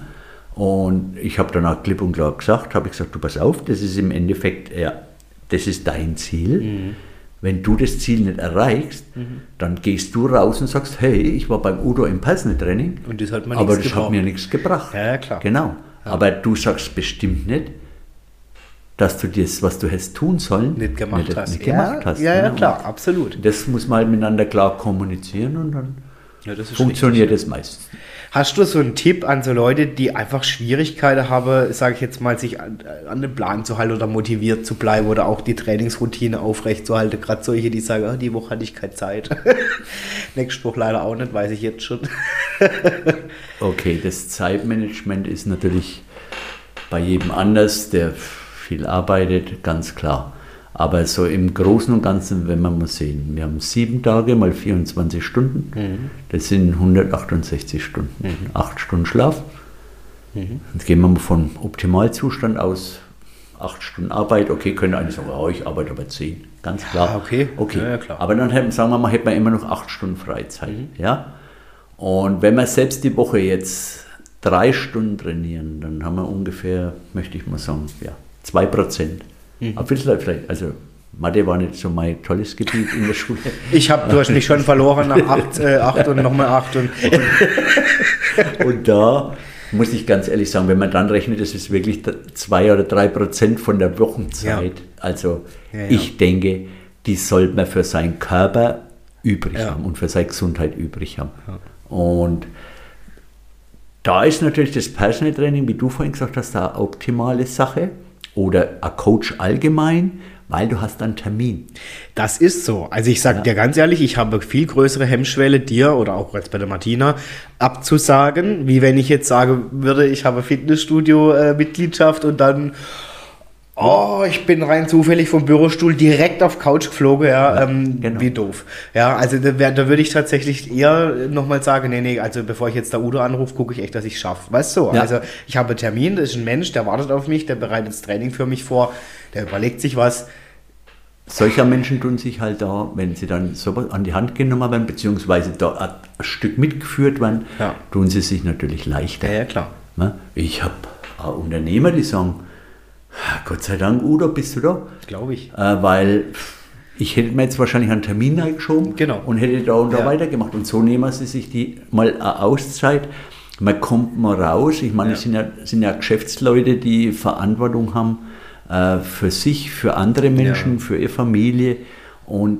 B: Und ich habe dann auch klipp und klar gesagt, habe ich gesagt, du pass auf, das ist im Endeffekt, ja, das ist dein Ziel.
A: Mhm.
B: Wenn du das Ziel nicht erreichst, dann gehst du raus und sagst, hey, ich war beim Udo im Personal Training,
A: Und das hat mir
B: aber das hat
A: gebracht.
B: mir nichts gebracht.
A: Ja, ja, klar.
B: Genau. Aber du sagst bestimmt nicht, dass du das, was du hättest tun sollen,
A: Nicht gemacht
B: nicht,
A: hast.
B: Nicht gemacht
A: ja,
B: hast.
A: ja, ja,
B: ne?
A: klar, absolut.
B: Das muss man halt miteinander klar kommunizieren und dann
A: Ja, das
B: funktioniert es meistens.
A: Hast du so einen Tipp an so Leute, die einfach Schwierigkeiten haben, sage ich jetzt mal, sich an, an den Plan zu halten oder motiviert zu bleiben oder auch die Trainingsroutine aufrechtzuerhalten? Gerade solche, die sagen, ah, die Woche hatte ich keine Zeit. [laughs] Nächste Woche leider auch nicht, weiß ich jetzt schon. [laughs]
B: Okay, das Zeitmanagement ist natürlich bei jedem anders, der viel arbeitet, ganz klar. Aber so im Großen und Ganzen, wenn man mal sehen, wir haben sieben Tage mal 24 Stunden, das sind 168 Stunden, acht Stunden Schlaf. Jetzt gehen wir mal von Optimalzustand aus, acht Stunden Arbeit, okay, können einige sagen, oh, ich arbeite aber zehn, ganz klar.
A: Ah, okay.
B: okay.
A: Ja, ja, klar.
B: Aber dann hätten, sagen wir mal, hätte man immer noch acht Stunden Freizeit. Ja? Und wenn wir selbst die Woche jetzt drei Stunden trainieren, dann haben wir ungefähr, möchte ich mal sagen, ja, zwei Prozent. Aber vielleicht, vielleicht, also Mathe war nicht so mein tolles Gebiet in der Schule. [laughs]
A: Ich habe, du hast mich schon verloren nach acht, äh, acht und nochmal acht und [laughs]
B: Und da muss ich ganz ehrlich sagen, wenn man dann rechnet, das ist wirklich zwei oder drei Prozent von der Wochenzeit. Also
A: Ja, ja.
B: ich denke, die sollte man für seinen Körper übrig
A: Ja.
B: haben und für seine Gesundheit übrig haben. Und da ist natürlich das Personal Training, wie du vorhin gesagt hast, eine optimale Sache oder ein Coach allgemein, weil du hast einen Termin.
A: Das ist so. Also ich sage dir ganz ehrlich, ich habe viel größere Hemmschwelle, dir oder auch jetzt bei der Martina abzusagen, wie wenn ich jetzt sagen würde, ich habe Fitnessstudio-Mitgliedschaft und dann, oh, ich bin rein zufällig vom Bürostuhl direkt auf Couch geflogen, ja, ähm,
B: genau.
A: wie doof. Ja, also da, da würde ich tatsächlich eher nochmal sagen, nee, nee, also bevor ich jetzt da Udo anrufe, gucke ich echt, dass ich es schaffe. Weißt du,
B: Ja.
A: also ich habe einen Termin, das ist ein Mensch, der wartet auf mich, der bereitet das Training für mich vor, der überlegt sich was,
B: solcher Menschen tun sich halt da, wenn sie dann so an die Hand genommen werden, beziehungsweise da ein Stück mitgeführt werden,
A: Ja.
B: tun sie sich natürlich leichter.
A: Ja, ja, klar.
B: Ne? Ich habe Unternehmer, die sagen, Gott sei Dank, Udo, bist du da?
A: Glaube ich.
B: Äh, weil ich hätte mir jetzt wahrscheinlich einen Termin reingeschoben
A: Genau.
B: und hätte da und da
A: Ja.
B: weitergemacht. Und so nehmen sie sich die mal eine Auszeit. Man kommt mal raus. Ich meine,
A: Ja.
B: es sind ja, sind ja Geschäftsleute, die Verantwortung haben äh, für sich, für andere Menschen,
A: Ja.
B: für ihre Familie. Und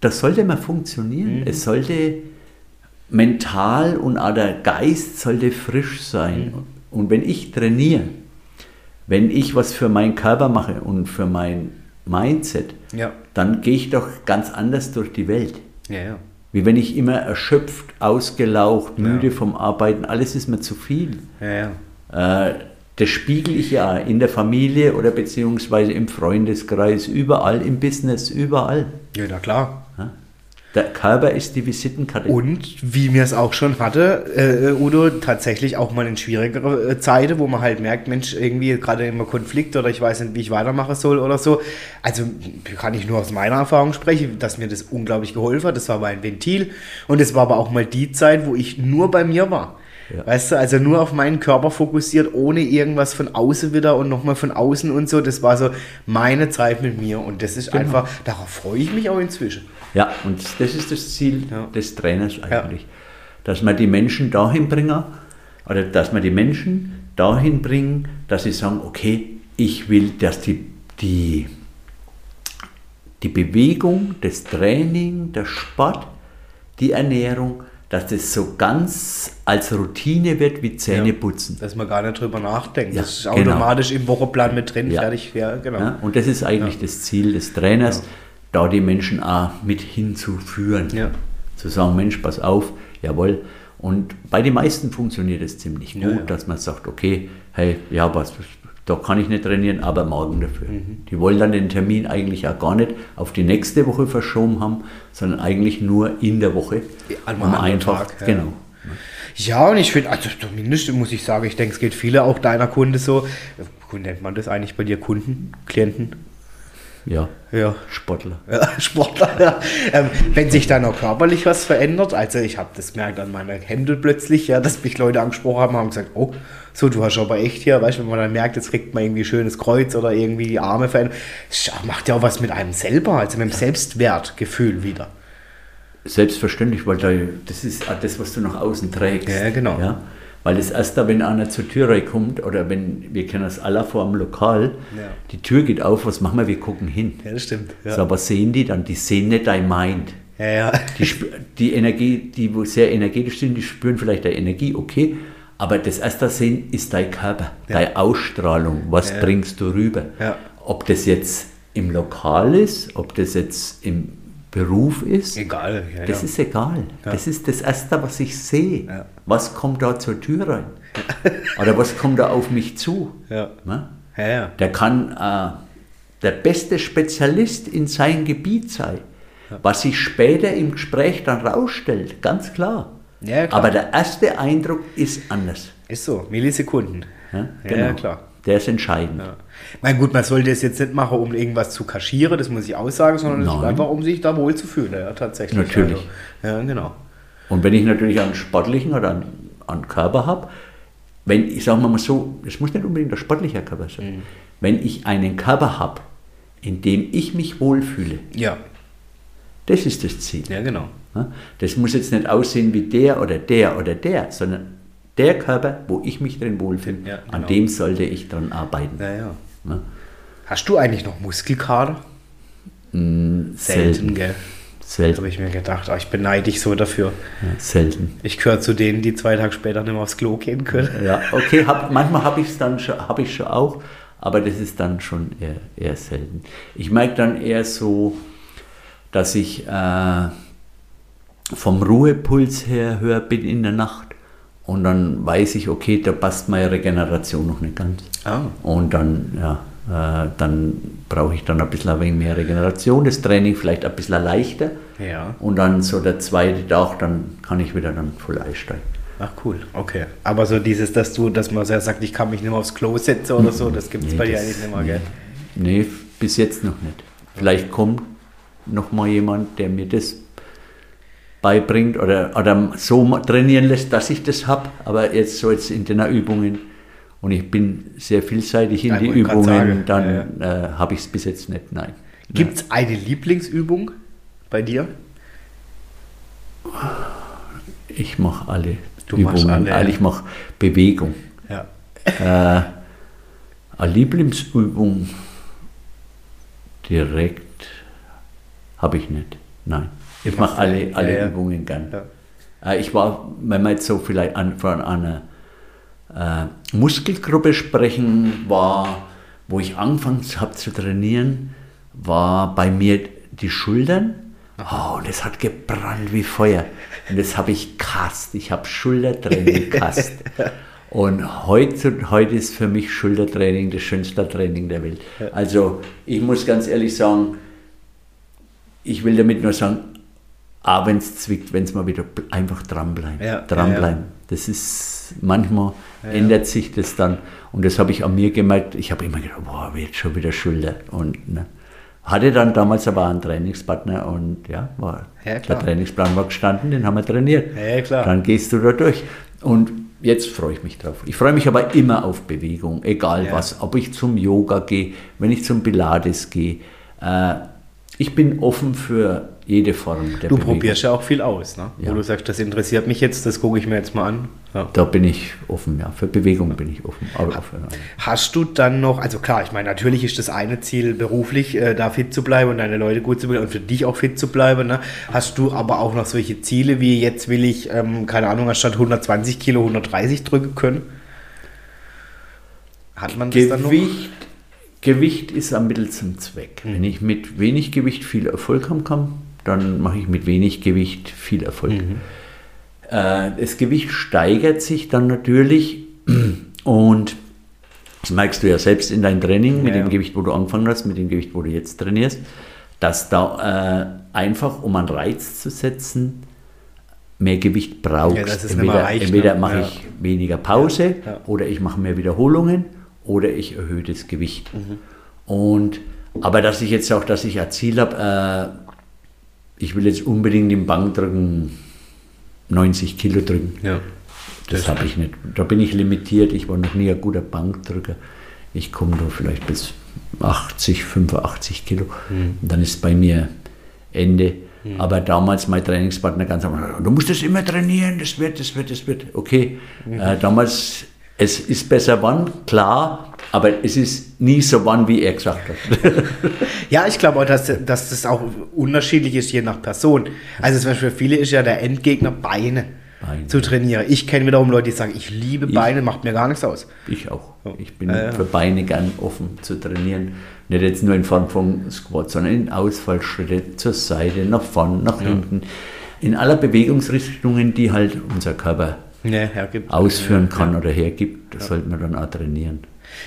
B: das sollte mal funktionieren.
A: Mhm.
B: Es sollte mental und auch der Geist sollte frisch sein.
A: Mhm.
B: Und wenn ich trainiere, wenn ich was für meinen Körper mache und für mein Mindset,
A: Ja.
B: dann gehe ich doch ganz anders durch die Welt.
A: Ja, ja.
B: Wie wenn ich immer erschöpft, ausgelaucht, müde vom Arbeiten, alles ist mir zu viel. Äh, das spiegel ich ja in der Familie oder beziehungsweise im Freundeskreis, überall im Business, überall.
A: Ja, na klar.
B: Der Körper ist die Visitenkarte.
A: Und wie mir es auch schon hatte, äh, Udo, tatsächlich auch mal in schwierigere äh, Zeiten, wo man halt merkt, Mensch, irgendwie gerade immer Konflikt oder ich weiß nicht, wie ich weitermachen soll oder so. Also kann ich nur aus meiner Erfahrung sprechen, dass mir das unglaublich geholfen hat. Das war mein Ventil und es war aber auch mal die Zeit, wo ich nur bei mir war.
B: Ja.
A: Weißt du, also nur auf meinen Körper fokussiert, ohne irgendwas von außen wieder und nochmal von außen und so. Das war so meine Zeit mit mir und das ist einfach, darauf freue ich mich auch inzwischen.
B: Ja, und das ist das Ziel
A: Ja.
B: des Trainers eigentlich. Dass man die Menschen dahin bringen, oder dass man die Menschen dahin bringen, dass sie sagen, okay, ich will, dass die, die, die Bewegung, das Training, der Sport, die Ernährung, dass das so ganz als Routine wird wie Zähneputzen.
A: Dass man gar nicht drüber nachdenkt.
B: Ja,
A: das ist
B: genau.
A: automatisch im Wochenplan mit drin,
B: Ja.
A: fertig, ja, genau.
B: Ja, und das ist eigentlich das Ziel des Trainers, da die Menschen auch mit hinzuführen.
A: Ja.
B: Zu sagen, Mensch, pass auf, jawohl. Und bei den meisten funktioniert es ziemlich gut,
A: Ja, ja.
B: dass man sagt, okay, hey, ja, was, da kann ich nicht trainieren, aber morgen dafür.
A: Mhm.
B: Die wollen dann den Termin eigentlich auch gar nicht auf die nächste Woche verschoben haben, sondern eigentlich nur in der Woche.
A: an einem
B: einfach,
A: Tag, ja.
B: genau.
A: Ja, und ich finde, also zumindest muss ich sagen, ich denke, es geht viele auch deiner Kunde so. Wie nennt man das eigentlich bei dir? Kunden? Klienten?
B: Ja,
A: Ja.
B: Sportler.
A: Ja, [laughs] Sportler, ja. Ähm, wenn sich da noch körperlich was verändert, also ich habe das gemerkt an meiner Hände plötzlich, ja, dass mich Leute angesprochen haben, haben gesagt, oh, so, du hast aber echt hier, weißt du, wenn man dann merkt, jetzt kriegt man irgendwie ein schönes Kreuz oder irgendwie die Arme verändert, macht ja auch was mit einem selber, also mit dem Selbstwertgefühl wieder.
B: Selbstverständlich, weil da, das ist das, was du nach außen trägst.
A: Ja, genau.
B: Ja? Weil das erste, wenn einer zur Tür reinkommt, oder wenn, wir kennen das alle vor dem Lokal,
A: Ja.
B: die Tür geht auf, was machen wir? Wir gucken hin.
A: Ja, das stimmt. Ja,
B: So, aber sehen die dann? Die sehen nicht dein Mind.
A: ja, ja.
B: Die, die Energie, die wo sehr energetisch sind, die spüren vielleicht deine Energie, okay. Aber das erste Sehen ist dein Körper, deine Ausstrahlung. Was
A: Ja.
B: bringst du rüber?
A: Ja.
B: Ob das jetzt im Lokal ist, ob das jetzt im Beruf ist,
A: egal. Ja,
B: das
A: ja.
B: ist egal.
A: Ja.
B: Das ist das Erste, was ich sehe. Was kommt da zur Tür rein? Oder was kommt da auf mich zu?
A: Ja.
B: Ne?
A: Ja.
B: Der kann äh, der beste Spezialist in seinem Gebiet sein. Was sich später im Gespräch dann rausstellt, ganz klar.
A: Klar.
B: Aber der erste Eindruck ist anders.
A: Ist so, Millisekunden.
B: Ja,
A: Ja, klar.
B: Der ist entscheidend.
A: Ja. Mein gut, man sollte es jetzt nicht machen, um irgendwas zu kaschieren, das muss ich aussagen, sondern es ist einfach, um sich da wohl zu fühlen, ja, tatsächlich.
B: Natürlich.
A: Also, ja, genau.
B: Und wenn ich natürlich einen sportlichen oder einen, einen Körper habe, wenn ich sage mal so, es muss nicht unbedingt ein sportlicher Körper sein, wenn ich einen Körper habe, in dem ich mich wohlfühle,
A: Ja,
B: das ist das Ziel.
A: ja, genau.
B: Das muss jetzt nicht aussehen wie der oder der oder der, sondern der Körper, wo ich mich drin wohlfühle,
A: Ja,
B: an
A: genau.
B: dem sollte ich dran arbeiten.
A: Ja, ja. Hast du eigentlich noch Muskelkater?
B: Mm, Selten.
A: gell?
B: Selten.
A: Habe ich mir gedacht, ah, ich beneide dich so dafür.
B: Ja, selten.
A: Ich gehöre zu denen, die zwei Tage später nicht mehr aufs Klo gehen können.
B: Ja, okay, hab, manchmal habe ich es dann schon, habe ich schon auch, aber das ist dann schon eher, eher selten. Ich merke dann eher so, dass ich äh, vom Ruhepuls her höher bin in der Nacht und dann weiß ich, okay, da passt meine Regeneration noch nicht ganz.
A: Ah.
B: Und dann, ja, dann brauche ich dann ein bisschen ein wenig mehr Regeneration, das Training vielleicht ein bisschen leichter.
A: Ja.
B: Und dann so der zweite Tag, dann kann ich wieder dann voll einsteigen.
A: Ach cool, okay. Aber so dieses, dass du, dass man sagt, ich kann mich nicht mehr aufs Klo setzen oder so, das gibt es
B: Nee,
A: bei dir eigentlich nicht mehr, gell?
B: Nee, bis jetzt noch nicht. Vielleicht kommt noch mal jemand, der mir das beibringt oder, oder so trainieren lässt, dass ich das habe. Aber jetzt so jetzt in den Übungen und ich bin sehr vielseitig in
A: Ja,
B: die Übungen,
A: sagen,
B: dann Äh, habe ich es bis jetzt nicht. Nein.
A: Gibt es eine Lieblingsübung bei dir?
B: Ich mache alle
A: Du machst
B: Übungen.
A: alle, ja.
B: Ich mache Bewegung.
A: Ja.
B: Äh, eine Lieblingsübung direkt habe ich nicht. Nein. Ich mache alle,
A: ja,
B: alle
A: ja.
B: Übungen gern.
A: Ja.
B: Äh, ich war, wenn wir jetzt so vielleicht an, von einer äh, Muskelgruppe sprechen, war, wo ich angefangen habe zu trainieren, war bei mir die Schultern. Oh, das hat gebrannt wie Feuer. Und das habe ich gehasst. Ich habe Schultertraining [laughs] gehasst. Und heute, heute ist für mich Schultertraining das schönste Training der Welt. Also ich muss ganz ehrlich sagen, ich will damit nur sagen, auch wenn es zwickt, wenn es mal wieder einfach dranbleiben.
A: Ja,
B: dranbleiben.
A: ja,
B: Das ist, manchmal ändert sich das dann. Und das habe ich an mir gemerkt. Ich habe immer gedacht, boah, jetzt schon wieder Schulter. Und ne, hatte dann damals aber einen Trainingspartner und ja, war,
A: Ja,
B: der Trainingsplan war gestanden, den haben wir trainiert.
A: Ja, klar.
B: Dann gehst du da durch. Und jetzt freue ich mich drauf. Ich freue mich aber immer auf Bewegung, egal
A: Ja.
B: was. Ob ich zum Yoga gehe, wenn ich zum Pilates gehe. Äh, ich bin offen für jede Form der
A: Du
B: Bewegung.
A: probierst ja auch viel aus, ne?
B: Ja.
A: Wo du sagst, das interessiert mich jetzt, das gucke ich mir jetzt mal an. Ja.
B: Da bin ich offen, ja. Für Bewegung bin ich offen. Aber für,
A: Hast du dann noch, also klar, ich meine, natürlich ist das eine Ziel beruflich, äh, da fit zu bleiben und deine Leute gut zu bleiben und für dich auch fit zu bleiben. Ne? Hast du aber auch noch solche Ziele wie jetzt will ich, ähm, keine Ahnung, anstatt 120 Kilo 130 drücken können? Hat man das dann noch?
B: Gewicht, Gewicht ist ein Mittel zum Zweck.
A: Mhm.
B: Wenn ich mit wenig Gewicht viel Erfolg haben kann, dann mache ich mit wenig Gewicht viel Erfolg.
A: Mhm.
B: Äh, das Gewicht steigert sich dann natürlich und das merkst du ja selbst in deinem Training mit
A: Ja,
B: dem. Gewicht, wo du angefangen hast, mit dem Gewicht, wo du jetzt trainierst, dass da äh, einfach, um einen Reiz zu setzen, mehr Gewicht brauchst.
A: Ja,
B: entweder
A: reicht,
B: entweder
A: ne?
B: mache ich weniger Pause oder ich mache mehr Wiederholungen oder ich erhöhe das Gewicht.
A: Mhm.
B: Und, aber dass ich jetzt auch, dass ich ein Ziel habe, äh, ich will jetzt unbedingt im Bankdrücken 90 Kilo drücken.
A: Ja.
B: Das habe ich nicht. Da bin ich limitiert. Ich war noch nie ein guter Bankdrücker. Ich komme da vielleicht bis 80, 85 Kilo.
A: Mhm.
B: Und dann ist bei mir Ende. Aber damals mein Trainingspartner ganz am Anfang, du musst das immer trainieren, das wird, das wird, das wird. Okay,
A: Mhm.
B: äh, damals, es ist besser wann, klar, aber es ist nie so wann, wie er gesagt hat. [laughs]
A: Ja, ich glaube auch, dass, dass das auch unterschiedlich ist, je nach Person. Also zum Beispiel für viele ist ja der Endgegner Beine,
B: Beine.
A: zu trainieren. Ich kenne wiederum Leute, die sagen, ich liebe Beine, macht mir gar nichts aus.
B: Ich auch. Ich bin
A: ja.
B: für Beine gern offen zu trainieren. Nicht jetzt nur in Form von Squats, sondern in Ausfallschritte zur Seite, nach vorn, nach hinten. In aller Bewegungsrichtungen, die halt unser Körper
A: Ja,
B: ausführen kann oder hergibt, das sollte man dann auch trainieren.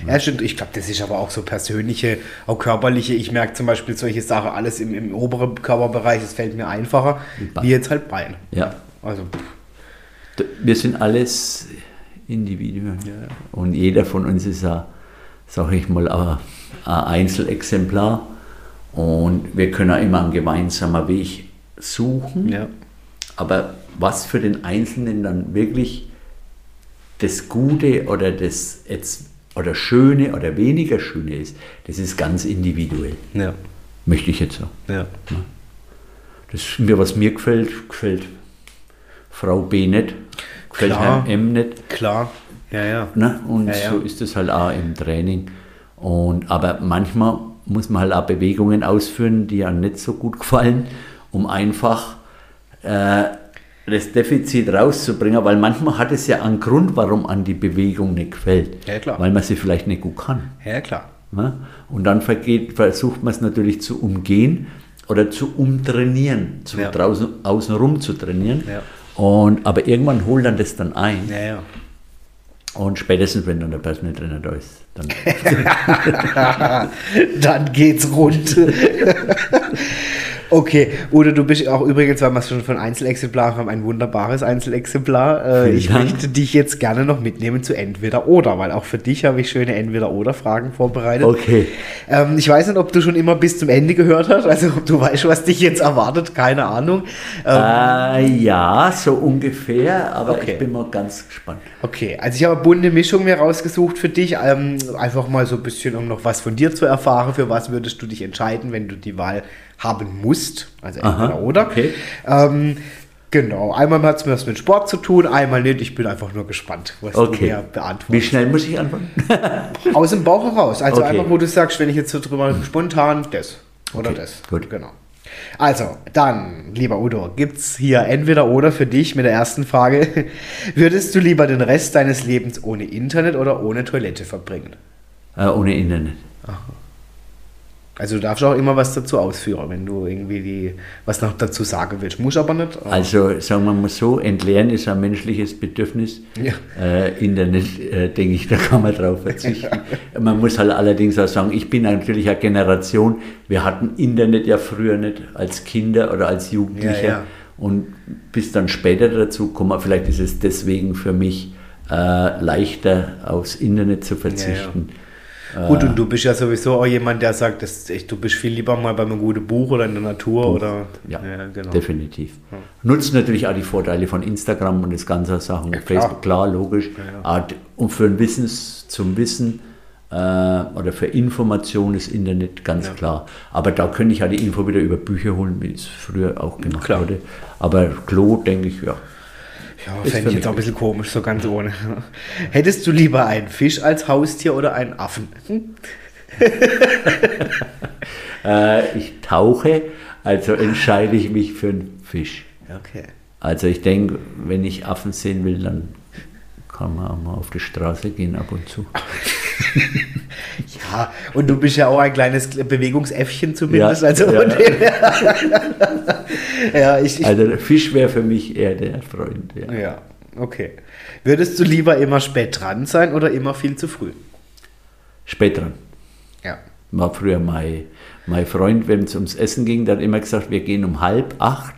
A: Ja, stimmt. Ich glaube, das ist aber auch so persönliche, auch körperliche. Ich merke zum Beispiel solche Sachen, alles im, im oberen Körperbereich, das fällt mir einfacher, wie jetzt halt Beine.
B: Ja,
A: Also,
B: wir sind alles Individuen. Und jeder von uns ist ein, sag ich mal, ein, ein Einzelexemplar. Und wir können auch immer einen gemeinsamen Weg suchen.
A: ja.
B: Aber was für den Einzelnen dann wirklich das Gute oder das jetzt oder Schöne oder weniger Schöne ist, das ist ganz individuell,
A: Ja.
B: möchte ich jetzt sagen.
A: Ja.
B: Das mir, was mir gefällt, gefällt Frau B nicht, gefällt
A: Klar.
B: Herrn M nicht.
A: Klar. Ja, ja.
B: Ne? Und
A: Ja, ja.
B: so ist es halt auch im Training. Und, aber manchmal muss man halt auch Bewegungen ausführen, die einem nicht so gut gefallen, um einfach äh, das Defizit rauszubringen, weil manchmal hat es ja einen Grund, warum an die Bewegung nicht gefällt.
A: Ja, klar.
B: Weil man sie vielleicht nicht gut kann.
A: Ja, klar.
B: Ne? Und dann vergeht, versucht man es natürlich zu umgehen oder zu umtrainieren, zu
A: Ja.
B: draußen außenrum zu trainieren.
A: Ja.
B: Und, aber irgendwann holt dann das dann ein.
A: Ja, ja.
B: Und spätestens, wenn dann der Personal Trainer da ist, dann [laughs]
A: Dann geht's rund. [laughs] Okay, oder du bist auch übrigens, weil wir es schon von Einzelexemplaren haben, ein wunderbares Einzelexemplar. Äh, ich
B: Dank.
A: möchte dich jetzt gerne noch mitnehmen zu Entweder oder, weil auch für dich habe ich schöne Entweder-oder-Fragen vorbereitet.
B: Okay.
A: Ähm, ich weiß nicht, ob du schon immer bis zum Ende gehört hast, also ob du weißt, was dich jetzt erwartet, keine Ahnung. Ähm,
B: Äh, ja, so ungefähr, aber
A: Okay.
B: ich bin mal ganz gespannt.
A: Okay, also ich habe eine bunte Mischung mir rausgesucht für dich. Ähm, einfach mal so ein bisschen, um noch was von dir zu erfahren. Für was würdest du dich entscheiden, wenn du die Wahl haben musst? Also
B: Aha,
A: entweder oder.
B: okay.
A: Ähm, genau, einmal hat es was mit Sport zu tun, einmal nicht. Ich bin einfach nur gespannt, was du
B: Okay.
A: mir
B: Wie
A: beantwortest.
B: schnell muss ich antworten? [laughs]
A: Aus dem Bauch heraus. Also
B: Okay.
A: einfach, wo du sagst, wenn ich jetzt so drüber spontan das oder
B: Okay,
A: das.
B: gut.
A: Genau. Also, dann, lieber Udo, gibt's hier entweder oder für dich mit der ersten Frage. [laughs] Würdest du lieber den Rest deines Lebens ohne Internet oder ohne Toilette verbringen?
B: äh, ohne Internet.
A: Also du darfst auch immer was dazu ausführen, wenn du irgendwie die, was noch dazu sagen willst. Muss aber nicht. aber-
B: Also sagen wir mal so, entleeren ist ein menschliches Bedürfnis.
A: Ja.
B: Äh, Internet, äh, denke ich, da kann man drauf verzichten. Man muss halt allerdings auch sagen, ich bin natürlich eine Generation, wir hatten Internet ja früher nicht als Kinder oder als Jugendliche.
A: Ja, ja.
B: Und bis dann später dazu kommen, vielleicht ist es deswegen für mich äh, leichter, aufs Internet zu verzichten.
A: Gut, und du bist ja sowieso auch jemand, der sagt, dass ich, du bist viel lieber mal bei einem guten Buch oder in der Natur oder.
B: Ja,
A: genau.
B: definitiv. Nutzen natürlich auch die Vorteile von Instagram und das ganze Sachen.
A: klar.
B: Facebook, klar, logisch. D- Und für ein Wissens, zum Wissen äh, oder für Information ist Internet ganz klar. Aber da könnte ich ja die Info wieder über Bücher holen, wie es früher auch gemacht wurde. Aber Klo, denke ich, ja.
A: Ja, fände ich jetzt auch ein bisschen komisch, so ganz ohne. Hättest du lieber einen Fisch als Haustier oder einen Affen? Hm? [laughs]
B: Äh, ich tauche, also entscheide ich mich für einen Fisch.
A: Okay.
B: Also ich denke, wenn ich Affen sehen will, dann kann man auch mal auf die Straße gehen ab und zu. [laughs]
A: Ja, und du bist ja auch ein kleines Bewegungsäffchen zumindest.
B: Ja,
A: also
B: ja, [laughs]
A: ja, ich, ich
B: Also der Fisch wäre für mich eher der Freund. Ja.
A: Okay. Würdest du lieber immer spät dran sein oder immer viel zu früh?
B: Spät dran.
A: Ja.
B: War früher mein, mein Freund, wenn es ums Essen ging, der hat immer gesagt, wir gehen um halb acht.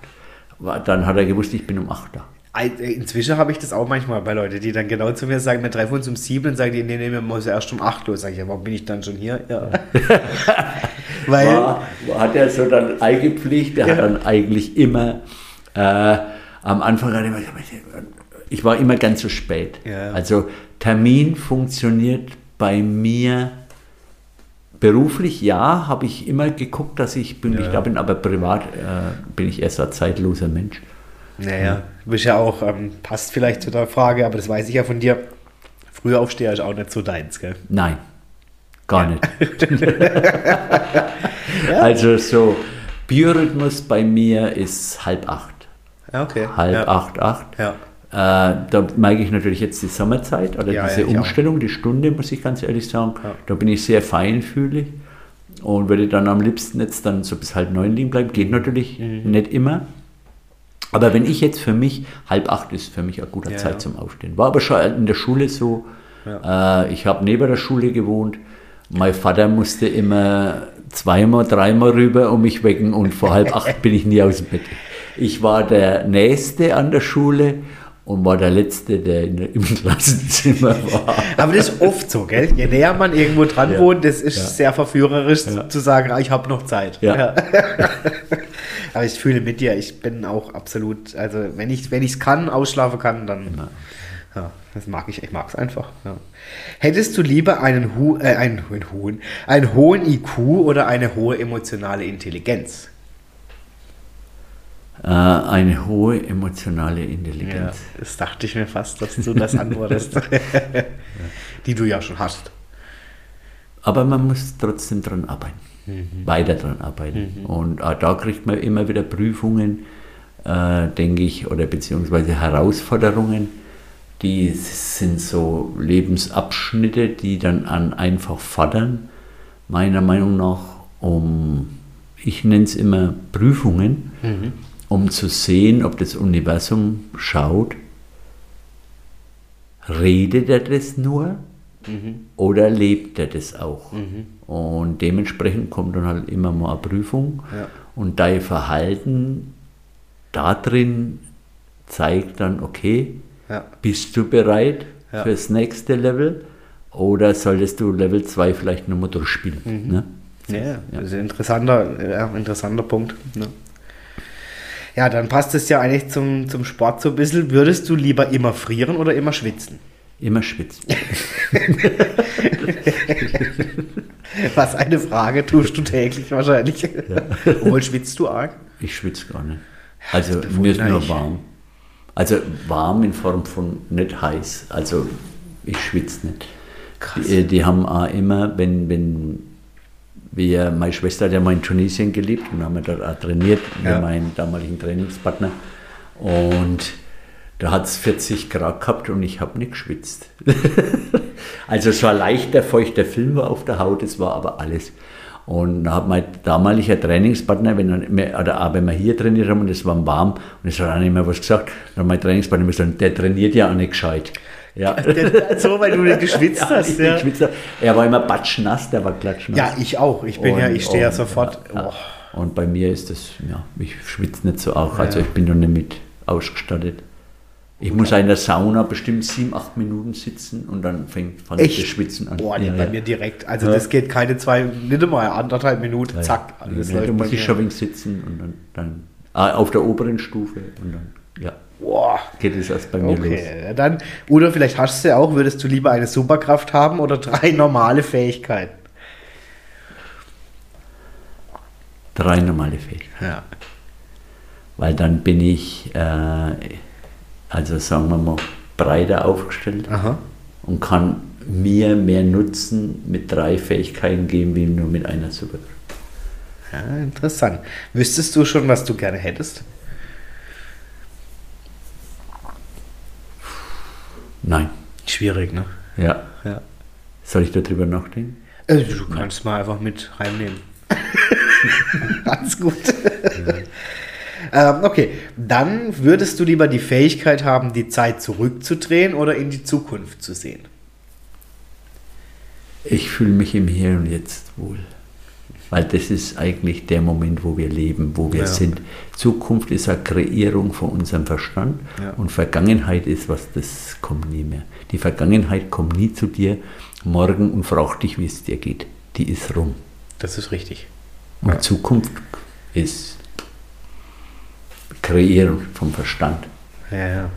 B: Dann hat er gewusst, ich bin um acht da.
A: Inzwischen habe ich das auch manchmal bei Leuten, die dann genau zu mir sagen, wir treffen uns um sieben und sagen die, nee, nee, wir müssen erst um acht los. Sag ich, ja, warum bin ich dann schon hier? Ja. [laughs] [laughs] Weil,
B: War, hat er so dann eingepflicht, der hat
A: Ja.
B: dann eigentlich immer, äh, am Anfang hat er immer gesagt, ich war immer ganz so spät.
A: Ja.
B: Also Termin funktioniert bei mir beruflich, ja, habe ich immer geguckt, dass ich pünktlich
A: Ja.
B: da bin, aber privat äh, bin ich erst ein zeitloser Mensch.
A: Naja, du bist ja auch, ähm, passt vielleicht zu der Frage, aber das weiß ich ja von dir. Früher Aufsteher ist auch nicht so deins, gell?
B: Nein, gar nicht. [laughs] Also so, Biorhythmus bei mir ist halb acht.
A: Ja, okay.
B: Halb
A: ja.
B: acht, acht.
A: Ja.
B: Äh, da merke ich natürlich jetzt die Sommerzeit oder
A: Ja,
B: diese
A: ja.
B: Umstellung, die Stunde, muss ich ganz ehrlich sagen.
A: Ja.
B: Da bin ich sehr feinfühlig und würde dann am liebsten jetzt dann so bis halb neun liegen bleiben. Geht natürlich
A: Mhm.
B: nicht immer. Aber wenn ich jetzt für mich, halb acht ist für mich eine gute
A: Ja,
B: Zeit
A: ja.
B: zum Aufstehen. War aber schon in der Schule so. Äh, ich habe neben der Schule gewohnt. Mein Vater musste immer zweimal, dreimal rüber um mich wecken und vor halb acht bin ich nie aus dem Bett. Ich war der Nächste an der Schule und war der Letzte, der in, im Klassenzimmer [laughs] war.
A: Aber das ist oft so, gell? Je näher man irgendwo dran
B: Ja.
A: wohnt, das ist
B: Ja.
A: sehr verführerisch
B: Ja.
A: zu sagen, ah, ich habe noch Zeit.
B: Ja. [laughs]
A: Aber ich fühle mit dir, ich bin auch absolut, also wenn ich wenn es kann, ausschlafen kann, dann ja, das mag ich, ich mag es einfach. Ja. Hättest du lieber einen, Hu, äh, einen, einen, hohen, einen hohen IQ oder eine hohe emotionale Intelligenz?
B: Äh, eine hohe emotionale Intelligenz.
A: das dachte ich mir fast, dass du das antwortest. [laughs] Die du ja schon hast.
B: Aber man muss trotzdem dran arbeiten. Weiter dran arbeiten. Und auch da kriegt man immer wieder Prüfungen, äh, denke ich, oder beziehungsweise Herausforderungen. Die sind so Lebensabschnitte, die dann an einfach fordern, meiner Meinung nach, um, ich nenne es immer Prüfungen, um zu sehen, ob das Universum schaut, redet er das nur oder lebt er das auch? Und dementsprechend kommt dann halt immer mal eine Prüfung.
A: Ja.
B: Und dein Verhalten da drin zeigt dann, okay,
A: Ja.
B: bist du bereit
A: Ja.
B: fürs nächste Level oder solltest du Level 2 vielleicht nochmal durchspielen?
A: Mhm.
B: Ne?
A: Ja, das ist ein interessanter, ja, interessanter Punkt. Ne? Ja, dann passt es ja eigentlich zum, zum Sport so ein bisschen. Würdest du lieber immer frieren oder immer schwitzen?
B: Immer schwitzen. [laughs] [laughs] [laughs]
A: Was eine Frage tust du täglich wahrscheinlich. [laughs] Obwohl schwitzt du arg?
B: Ich schwitze gar nicht. Also mir ist nur warm. Also warm in Form von nicht heiß. Also ich schwitze nicht.
A: Krass.
B: Die, die haben auch immer, wenn, wenn wir, meine Schwester hat ja mal in Tunesien gelebt und haben wir dort auch trainiert
A: Ja.
B: mit meinem damaligen Trainingspartner. Und da hat es 40 Grad gehabt und ich habe nicht geschwitzt. [laughs] also es war leichter, feuchter Film war auf der Haut, es war aber alles. Und da hat mein damaliger Trainingspartner, wenn, wir- oder auch wenn wir hier trainiert haben und es war warm und es hat auch nicht mehr was gesagt, dann hat mein Trainingspartner gesagt, der trainiert ja auch nicht gescheit. Ja. [laughs]
A: so, weil du nicht [laughs] geschwitzt
B: Ja,
A: hast.
B: ich
A: Ja.
B: geschwitzt. Er war immer batschnass, der war klatschnass.
A: ja, ich auch. Ich bin ja,
B: Und-
A: ich stehe ja sofort.
B: ja,
A: Oh.
B: Und bei mir ist das, ja, ich schwitze nicht so auch. Also
A: Ja.
B: ich bin noch nicht mit ausgestattet. Ich muss in der Sauna bestimmt sieben, acht Minuten sitzen und dann fängt fängt
A: Echt?
B: das Schwitzen an.
A: Boah, nee,
B: ja,
A: bei
B: ja.
A: mir direkt. Also
B: Ja.
A: das geht keine zwei, nicht mal anderthalb Minuten,
B: Ja,
A: zack, alles
B: ja,
A: läuft
B: da muss ich schon wenig sitzen und dann, dann ah, auf der oberen Stufe und dann, ja,
A: Boah.
B: geht es erst bei mir los.
A: Okay, dann, oder vielleicht hast du ja auch, würdest du lieber eine Superkraft haben oder drei normale Fähigkeiten?
B: Drei normale Fähigkeiten.
A: Ja.
B: Weil dann bin ich, äh, also sagen wir mal, breiter aufgestellt.
A: Aha.
B: und kann mir mehr Nutzen mit drei Fähigkeiten geben, wie nur mit einer Superkraft.
A: Ja, interessant. Wüsstest du schon, was du gerne hättest?
B: Nein.
A: Schwierig, ne?
B: Ja.
A: Ja.
B: Soll ich darüber nachdenken?
A: Äh, du kannst mal einfach mit reinnehmen. [laughs] Ganz gut. Ähm, okay, dann würdest du lieber die Fähigkeit haben, die Zeit zurückzudrehen oder in die Zukunft zu sehen?
B: Ich fühle mich im Hier und Jetzt wohl. Weil das ist eigentlich der Moment, wo wir leben, wo wir
A: Ja.
B: sind. Zukunft ist eine Kreierung von unserem Verstand
A: Ja.
B: und Vergangenheit ist was, das kommt nie mehr. Die Vergangenheit kommt nie zu dir morgen und fragt dich, wie es dir geht. Die ist rum.
A: Das ist richtig.
B: Und
A: Ja.
B: Zukunft ist Kreieren vom Verstand.
A: Ja, ja.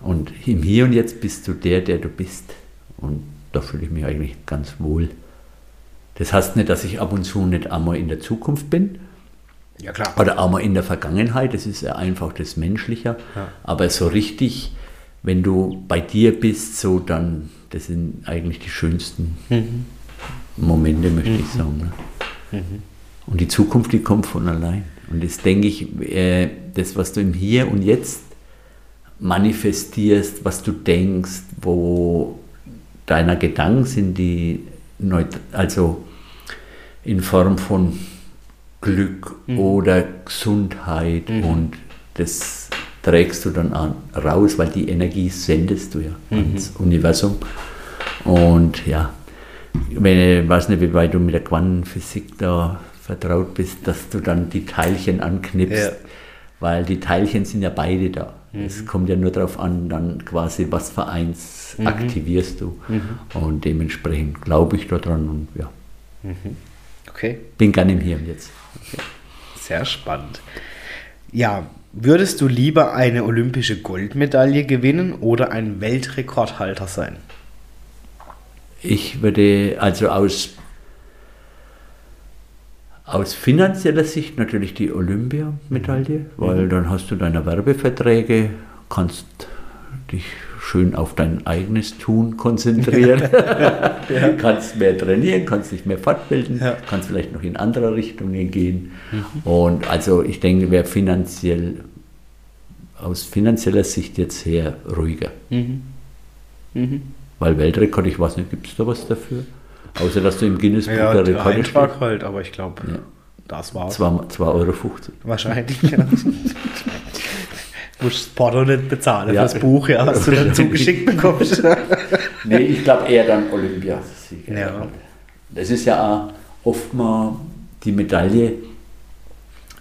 B: Und im Hier und Jetzt bist du der, der du bist. Und da fühle ich mich eigentlich ganz wohl. Das heißt nicht, dass ich ab und zu nicht einmal in der Zukunft bin
A: Ja, klar.
B: oder einmal in der Vergangenheit. Das ist ja einfach das Menschliche.
A: Ja.
B: Aber so richtig, wenn du bei dir bist, so dann, das sind eigentlich die schönsten
A: Mhm.
B: Momente, möchte ich sagen. Ne? Und die Zukunft, die kommt von allein. Und das denke ich, äh, das, was du im Hier und Jetzt manifestierst, was du denkst, wo deiner Gedanken sind, die also in Form von Glück oder Gesundheit und das trägst du dann an, raus, weil die Energie sendest du ja ans Universum. Und ja, wenn, ich weiß nicht, wie weit du mit der Quantenphysik da vertraut bist, dass du dann die Teilchen anknipst,
A: Ja.
B: weil die Teilchen sind ja beide da. Es kommt ja nur darauf an, dann quasi, was für eins aktivierst du. Und dementsprechend glaube ich daran und ja,
A: Okay,
B: bin gerne im Hier und Jetzt.
A: sehr spannend. Ja, würdest du lieber eine olympische Goldmedaille gewinnen oder ein Weltrekordhalter sein?
B: Ich würde also aus, aus finanzieller Sicht natürlich die Olympiamedaille, weil dann hast du deine Werbeverträge, kannst dich schön auf dein eigenes Tun konzentrieren, [laughs] kannst mehr trainieren, kannst dich mehr fortbilden,
A: Ja.
B: kannst vielleicht noch in andere Richtungen gehen. Und also ich denke, wer finanziell aus finanzieller Sicht jetzt her ruhiger. Weil Weltrekord, ich weiß nicht, gibt es da was dafür? Außer dass du im Guinness Buch
A: Ja,
B: der Rekorde
A: Eintrag halt, aber ich glaube,
B: Ja.
A: das war's.
B: 2,50 Euro.
A: Wahrscheinlich, ja. Musst das Porto nicht bezahlen
B: Ja.
A: fürs Buch, ja, was du dann [laughs] zugeschickt bekommst. [laughs]
B: Nee, ich glaube eher dann Olympiasieger.
A: Ja.
B: das ist ja auch oft mal die Medaille,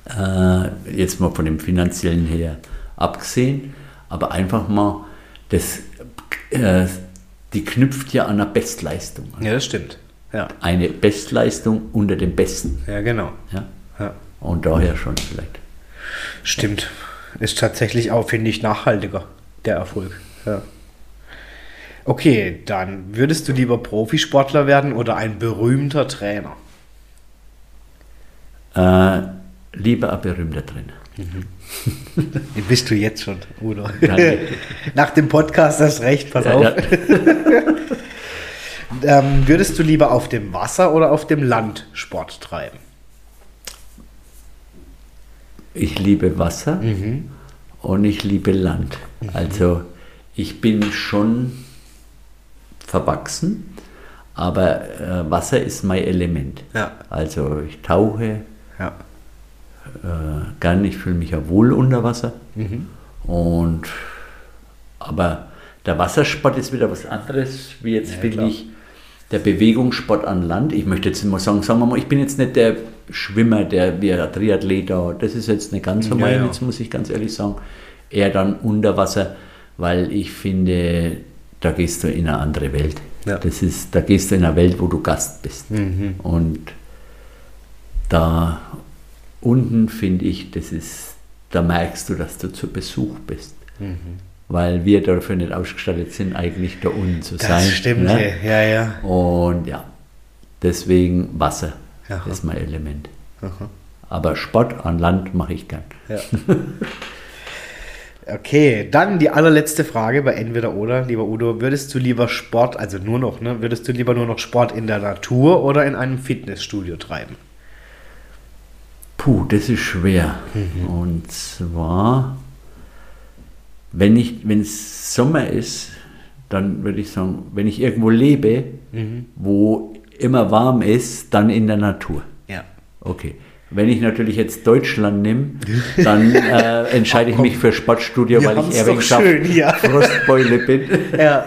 B: äh, jetzt mal von dem finanziellen her abgesehen, aber einfach mal, das, äh, die knüpft ja an einer Bestleistung. an.
A: Ja, das stimmt. Ja,
B: Eine Bestleistung unter den Besten.
A: ja genau.
B: Ja?
A: Ja.
B: Und daher schon vielleicht.
A: Stimmt. Ist tatsächlich auch, finde ich, nachhaltiger, der Erfolg. Ja. Okay, dann würdest du lieber Profisportler werden oder ein berühmter Trainer?
B: Äh, lieber ein berühmter Trainer. [laughs]
A: Bist du jetzt schon, Udo? [laughs] Nach dem Podcast hast recht, pass
B: Ja,
A: auf.
B: ja. [laughs]
A: Ähm, würdest du lieber auf dem Wasser oder auf dem Land Sport treiben?
B: Ich liebe Wasser
A: Mhm.
B: und ich liebe Land. Also ich bin schon verwachsen, aber äh, Wasser ist mein Element.
A: Ja.
B: Also ich tauche. Äh, gern, ich fühle mich ja wohl unter Wasser.
A: Mhm.
B: Und aber der Wassersport ist wieder was anderes, wie jetzt
A: Ja,
B: will
A: klar.
B: ich der Bewegungssport an Land. Ich möchte jetzt mal sagen, sagen wir mal, ich bin jetzt nicht der Schwimmer, der wie ein Triathlet da, das ist jetzt nicht ganz so
A: Ja,
B: mein,
A: ja.
B: jetzt muss ich ganz ehrlich sagen, eher dann unter Wasser, weil ich finde, da gehst du in eine andere Welt.
A: Ja.
B: Das ist, da gehst du in eine Welt, wo du Gast bist.
A: Mhm.
B: Und da unten finde ich, das ist, da merkst du, dass du zu Besuch bist.
A: Mhm.
B: Weil wir dafür nicht ausgestattet sind, eigentlich da unten zu
A: Das
B: sein.
A: stimmt,
B: ne?
A: ja, ja.
B: Und ja, deswegen Wasser
A: Aha.
B: ist mein Element.
A: Aha.
B: Aber Sport an Land mache ich gern.
A: Ja. [laughs] Okay, dann die allerletzte Frage bei Entweder oder, lieber Udo. Würdest du lieber Sport, also nur noch, ne? Würdest du lieber nur noch Sport in der Natur oder in einem Fitnessstudio treiben?
B: Puh, das ist schwer.
A: Mhm.
B: Und zwar, wenn ich, wenn es Sommer ist, dann würde ich sagen, wenn ich irgendwo lebe,
A: Mhm.
B: wo immer warm ist, dann in der Natur.
A: Ja.
B: Okay. Wenn ich natürlich jetzt Deutschland nehme, dann äh, [laughs] entscheide ich mich für Sportstudio,
A: Wir
B: weil ich
A: schön hier. [laughs]
B: Frostbeule bin.
A: Ja.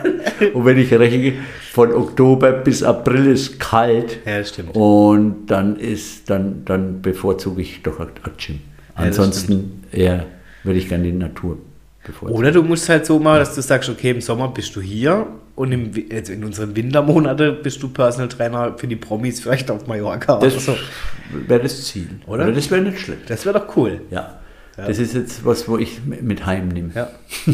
B: Und wenn ich rechne, von Oktober bis April ist kalt.
A: Ja, das stimmt.
B: Und dann ist, dann, dann bevorzuge ich doch Gym. Ansonsten eher würde ich gerne die Natur.
A: Oder du musst halt so machen, dass du sagst, okay, im Sommer bist du hier und im, also in unseren Wintermonaten bist du Personal Trainer für die Promis vielleicht auf Mallorca
B: Das
A: so.
B: wäre das Ziel.
A: Oder?
B: das wäre nicht schlecht.
A: Das wäre doch cool.
B: Ja. Das ist jetzt was, wo ich mit heimnehme.
A: Ja,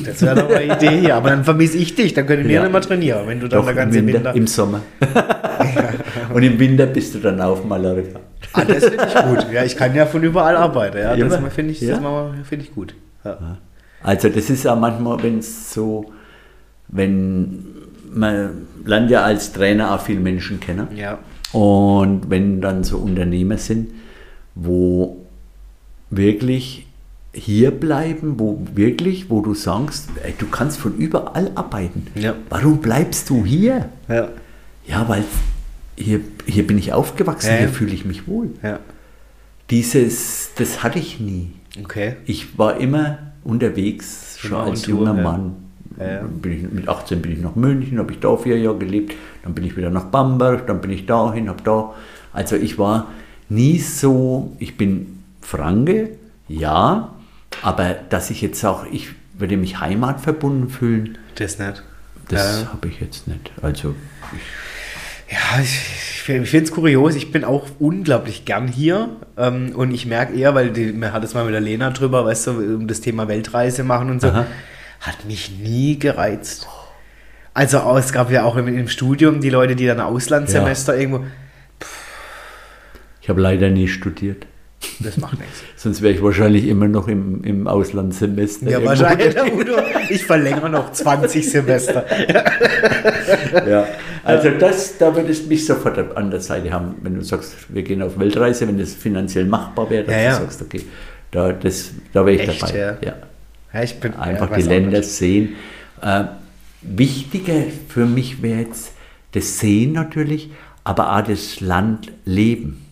A: das wäre doch eine Idee hier. Aber dann vermisse ich dich, dann können wir
B: Ja.
A: nicht mehr trainieren, wenn du dann
B: Doch,
A: der
B: im,
A: ganze
B: Winter,
A: Winter.
B: im Sommer. [laughs] Und im Winter bist du dann auf Mallorca.
A: Ah, das finde ich gut. Ja, ich kann ja von überall arbeiten. Ja, das finde ich,
B: Ja.
A: finde ich gut. Ja.
B: Also das ist ja manchmal, wenn es so, wenn man lernt ja als Trainer auch viele Menschen kennen.
A: ja.
B: Und wenn dann so Unternehmer sind, wo wirklich hier bleiben, wo wirklich, wo du sagst, ey, du kannst von überall arbeiten.
A: Ja.
B: Warum bleibst du hier?
A: Ja.
B: Ja, weil hier, hier bin ich aufgewachsen,
A: Ja,
B: hier fühle ich mich wohl.
A: Ja.
B: Dieses, das hatte ich nie.
A: Okay.
B: Ich war immer unterwegs, schon
A: Immer
B: als
A: Tour,
B: junger
A: ja.
B: Mann.
A: Ja,
B: ich, mit 18 bin ich nach München, habe ich da vier Jahre gelebt, dann bin ich wieder nach Bamberg, dann bin ich dahin, habe da. Also ich war nie so, ich bin Franke, ja, aber dass ich jetzt auch, ich würde mich heimatverbunden fühlen,
A: Das nicht.
B: das
A: Ja.
B: habe ich jetzt nicht. Also
A: Ja, ich, ich finde es kurios. Ich bin auch unglaublich gern hier. Ähm, und ich merke eher, weil die, man hat es mal mit der Lena drüber, weißt du, um das Thema Weltreise machen und so,
B: Aha.
A: hat mich nie gereizt. Also auch, es gab ja auch im, im Studium die Leute, die dann Auslandssemester irgendwo,
B: ich habe leider nie studiert.
A: das macht nichts. [laughs]
B: Sonst wäre ich wahrscheinlich immer noch im, im Auslandssemester.
A: Ja, wahrscheinlich, [laughs] Udo. Ich verlängere noch 20 Semester.
B: Ja, also das, da würdest du mich sofort an der Seite haben, wenn du sagst, wir gehen auf Weltreise, wenn das finanziell machbar wäre, dass
A: Ja, ja.
B: du sagst, okay, da, das, da wäre ich
A: Echt,
B: dabei.
A: ja?
B: Ja.
A: Ja, ich bin
B: Einfach
A: ja,
B: die Länder sehen. Äh, wichtiger für mich wäre jetzt das Sehen natürlich, aber auch das Land leben.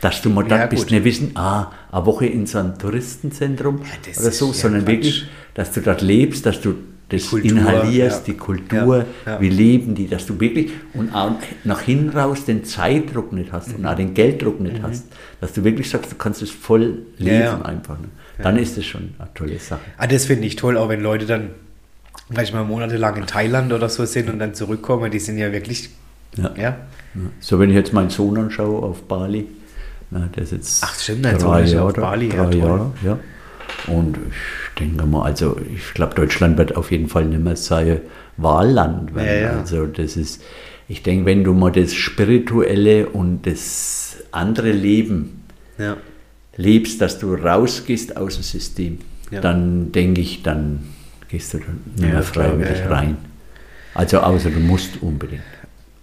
B: Dass du mal
A: Ja,
B: dort bist,
A: gut.
B: nicht wissen, ah, eine Woche in so einem Touristenzentrum oder so,
A: ja
B: sondern
A: Quatsch.
B: wirklich, dass du dort lebst, dass du das
A: Kultur,
B: inhalierst,
A: ja.
B: die Kultur,
A: Ja, ja.
B: wie leben die, dass du wirklich und auch nach hinten raus den Zeitdruck nicht hast und auch den Gelddruck nicht hast, dass du wirklich sagst, du kannst es voll leben
A: Mhm. ja.
B: einfach. Ne? Dann ist es schon eine tolle Sache.
A: Ah, das finde ich toll, auch wenn Leute dann vielleicht mal monatelang in Thailand oder so sind und dann zurückkommen, die sind ja wirklich,
B: Ja.
A: ja,
B: Ja. So, wenn ich jetzt meinen Sohn anschaue auf Bali, na, der ist jetzt
A: Ach, stimmt, dein
B: drei
A: Sohn ist ja
B: Jahre,
A: auf Bali, ja,
B: drei
A: toll.
B: Jahre, ja. Und ich denke mal, also ich glaube, Deutschland wird auf jeden Fall nicht mehr sein Wahlland werden.
A: Ja, ja.
B: Also das ist, ich denke, wenn du mal das Spirituelle und das andere Leben
A: ja,
B: lebst, dass du rausgehst aus dem System, dann denke ich, dann gehst du dann nicht mehr freiwillig rein. Also außer du musst unbedingt.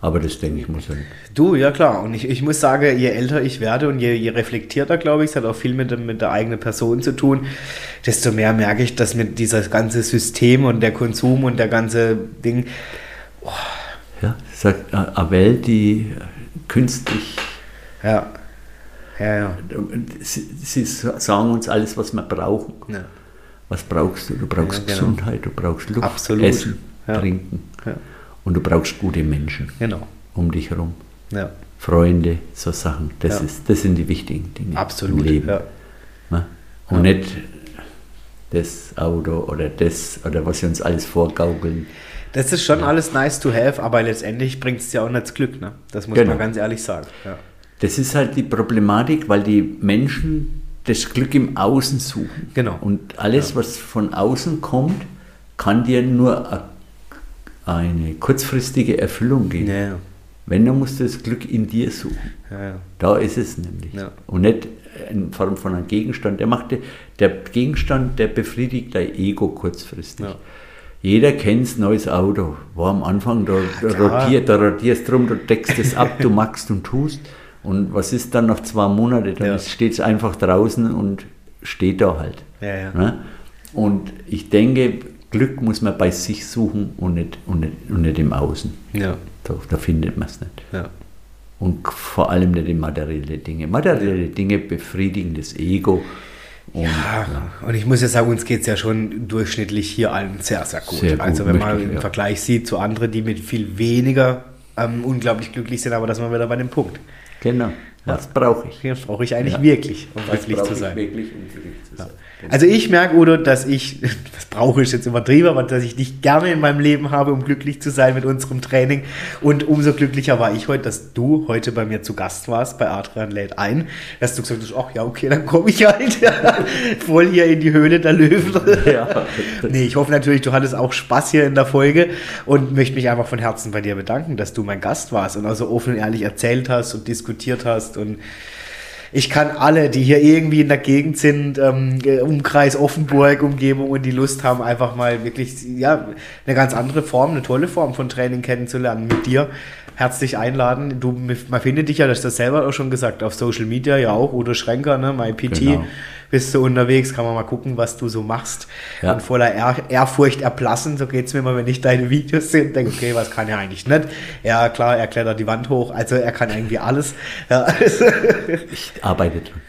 B: Aber das denke ich muss sein.
A: Du, ja klar. Und ich, ich muss sagen, je älter ich werde und je, je reflektierter, glaube ich, es hat auch viel mit, mit der eigenen Person zu tun, desto mehr merke ich, dass mit dieses ganze System und der Konsum und der ganze Ding,
B: Ja, sagt eine Welt, die künstlich,
A: ja, ja, ja.
B: sie, sie sagen uns alles, was wir brauchen.
A: ja.
B: Was brauchst du? Du brauchst
A: Ja, genau.
B: Gesundheit, du brauchst Luft,
A: Absolut.
B: Essen. Trinken.
A: Ja.
B: Und du brauchst gute Menschen
A: Genau.
B: um dich herum.
A: Ja,
B: Freunde, so Sachen. Das,
A: Ja.
B: ist, das sind die wichtigen Dinge
A: absolut.
B: im Leben.
A: Ja.
B: Ne? Und nicht das Auto oder das oder was sie uns alles vorgaukeln.
A: Das ist schon alles nice to have, aber letztendlich bringt es ja auch nicht das Glück, ne? Das muss
B: Genau.
A: man ganz ehrlich sagen. Ja.
B: Das ist halt die Problematik, weil die Menschen das Glück im Außen suchen.
A: Genau.
B: Und alles, was von außen kommt, kann dir nur a- eine kurzfristige Erfüllung geben.
A: Ja.
B: Wenn, dann musst du das Glück in dir suchen.
A: ja.
B: Da ist es nämlich.
A: Ja.
B: Und nicht in Form von einem Gegenstand. Der, macht, der Gegenstand, der befriedigt dein Ego kurzfristig. Jeder kennt neues Auto. War am Anfang, da, rotiert, da rotierst drum, du deckst es ab, du [laughs] machst und tust. Und was ist dann nach zwei Monaten? Dann
A: Ja.
B: steht es einfach draußen und steht da halt.
A: Ja, ja.
B: Ne? Und ich denke, Glück muss man bei sich suchen und nicht, und nicht, und nicht im Außen.
A: Ja,
B: Da, da findet man es nicht.
A: ja.
B: Und vor allem nicht in materielle Dinge. Materielle Dinge befriedigen das Ego. Und,
A: Ja, und ich muss ja sagen, uns geht es ja schon durchschnittlich hier allen sehr, sehr gut.
B: Sehr gut,
A: also wenn man im
B: ja.
A: Vergleich sieht zu anderen, die mit viel weniger ähm, unglaublich glücklich sind, aber das sind wir wieder bei dem Punkt.
B: Genau. Was brauche ich?
A: Das brauche ich eigentlich wirklich, um glücklich zu sein.
B: Wirklich, um glücklich zu sein.
A: Also ich merke, Udo, dass ich, [laughs] das brauche ich jetzt übertrieben, aber dass ich dich gerne in meinem Leben habe, um glücklich zu sein mit unserem Training. Und umso glücklicher war ich heute, dass du heute bei mir zu Gast warst, bei Adrian lädt ein, dass du gesagt hast, ach ja, okay, dann komme ich halt [laughs] voll hier in die Höhle der Löwen.
B: Ja. [laughs]
A: Nee, ich hoffe natürlich, du hattest auch Spaß hier in der Folge und möchte mich einfach von Herzen bei dir bedanken, dass du mein Gast warst und also offen und ehrlich erzählt hast und diskutiert hast und ich kann alle, die hier irgendwie in der Gegend sind, ähm, äh, Umkreis Offenburg, Umgebung und die Lust haben, einfach mal wirklich ja, eine ganz andere Form, eine tolle Form von Training kennenzulernen mit dir, herzlich einladen. Du, man findet dich ja, das hast du selber auch schon gesagt, auf Social Media ja auch, Udo Schrenker, ne, MyPT,
B: Genau.
A: bist du unterwegs, kann man mal gucken, was du so machst.
B: Ja.
A: Und voller Ehr Ehrfurcht erblassen, so geht es mir immer, wenn ich deine Videos sehe und denke, okay, was kann er eigentlich nicht? Ja, klar, er klettert die Wand hoch, also er kann irgendwie alles. Ja, [laughs]
B: Ich arbeite dran.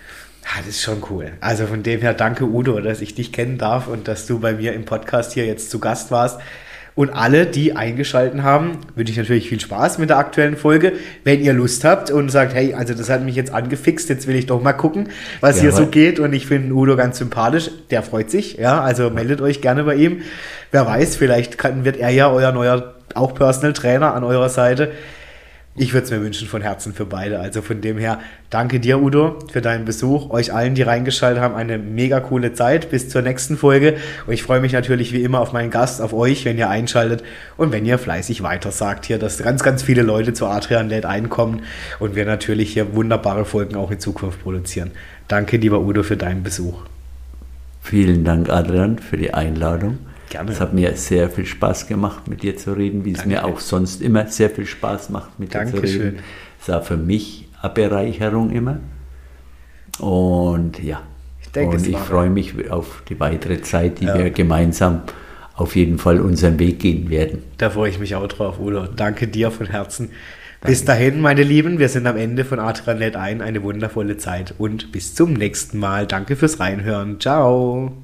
A: Ja, das ist schon cool. Also von dem her danke Udo, dass ich dich kennen darf und dass du bei mir im Podcast hier jetzt zu Gast warst. Und alle, die eingeschalten haben, wünsche ich natürlich viel Spaß mit der aktuellen Folge. Wenn ihr Lust habt und sagt, hey, also das hat mich jetzt angefixt, jetzt will ich doch mal gucken, was hier so geht. Und ich finde Udo ganz sympathisch, der freut sich. Ja, also meldet euch gerne bei ihm. Wer weiß, vielleicht kann, wird er ja euer neuer, auch Personal Trainer an eurer Seite. Ich würde es mir wünschen von Herzen für beide. Also von dem her, danke dir, Udo, für deinen Besuch. Euch allen, die reingeschaltet haben, eine mega coole Zeit. Bis zur nächsten Folge. Und ich freue mich natürlich wie immer auf meinen Gast, auf euch, wenn ihr einschaltet und wenn ihr fleißig weitersagt hier, dass ganz, ganz viele Leute zu Adrian Led einkommen und wir natürlich hier wunderbare Folgen auch in Zukunft produzieren. Danke, lieber Udo, für deinen Besuch.
B: Vielen Dank, Adrian, für die Einladung.
A: Gerne.
B: Es hat mir sehr viel Spaß gemacht, mit dir zu reden, wie es mir auch sonst immer sehr viel Spaß macht, mit dir zu
A: Dankeschön.
B: reden. Es war für mich eine Bereicherung immer. Und ja,
A: Ich denke,
B: und ich freue mich auf die weitere Zeit, die
A: Ja.
B: wir gemeinsam auf jeden Fall unseren Weg gehen werden.
A: Da freue ich mich auch drauf, Udo. Danke dir von Herzen. Bis dahin, meine Lieben, wir sind am Ende von Atranet ein. Eine wundervolle Zeit und bis zum nächsten Mal. Danke fürs Reinhören. Ciao.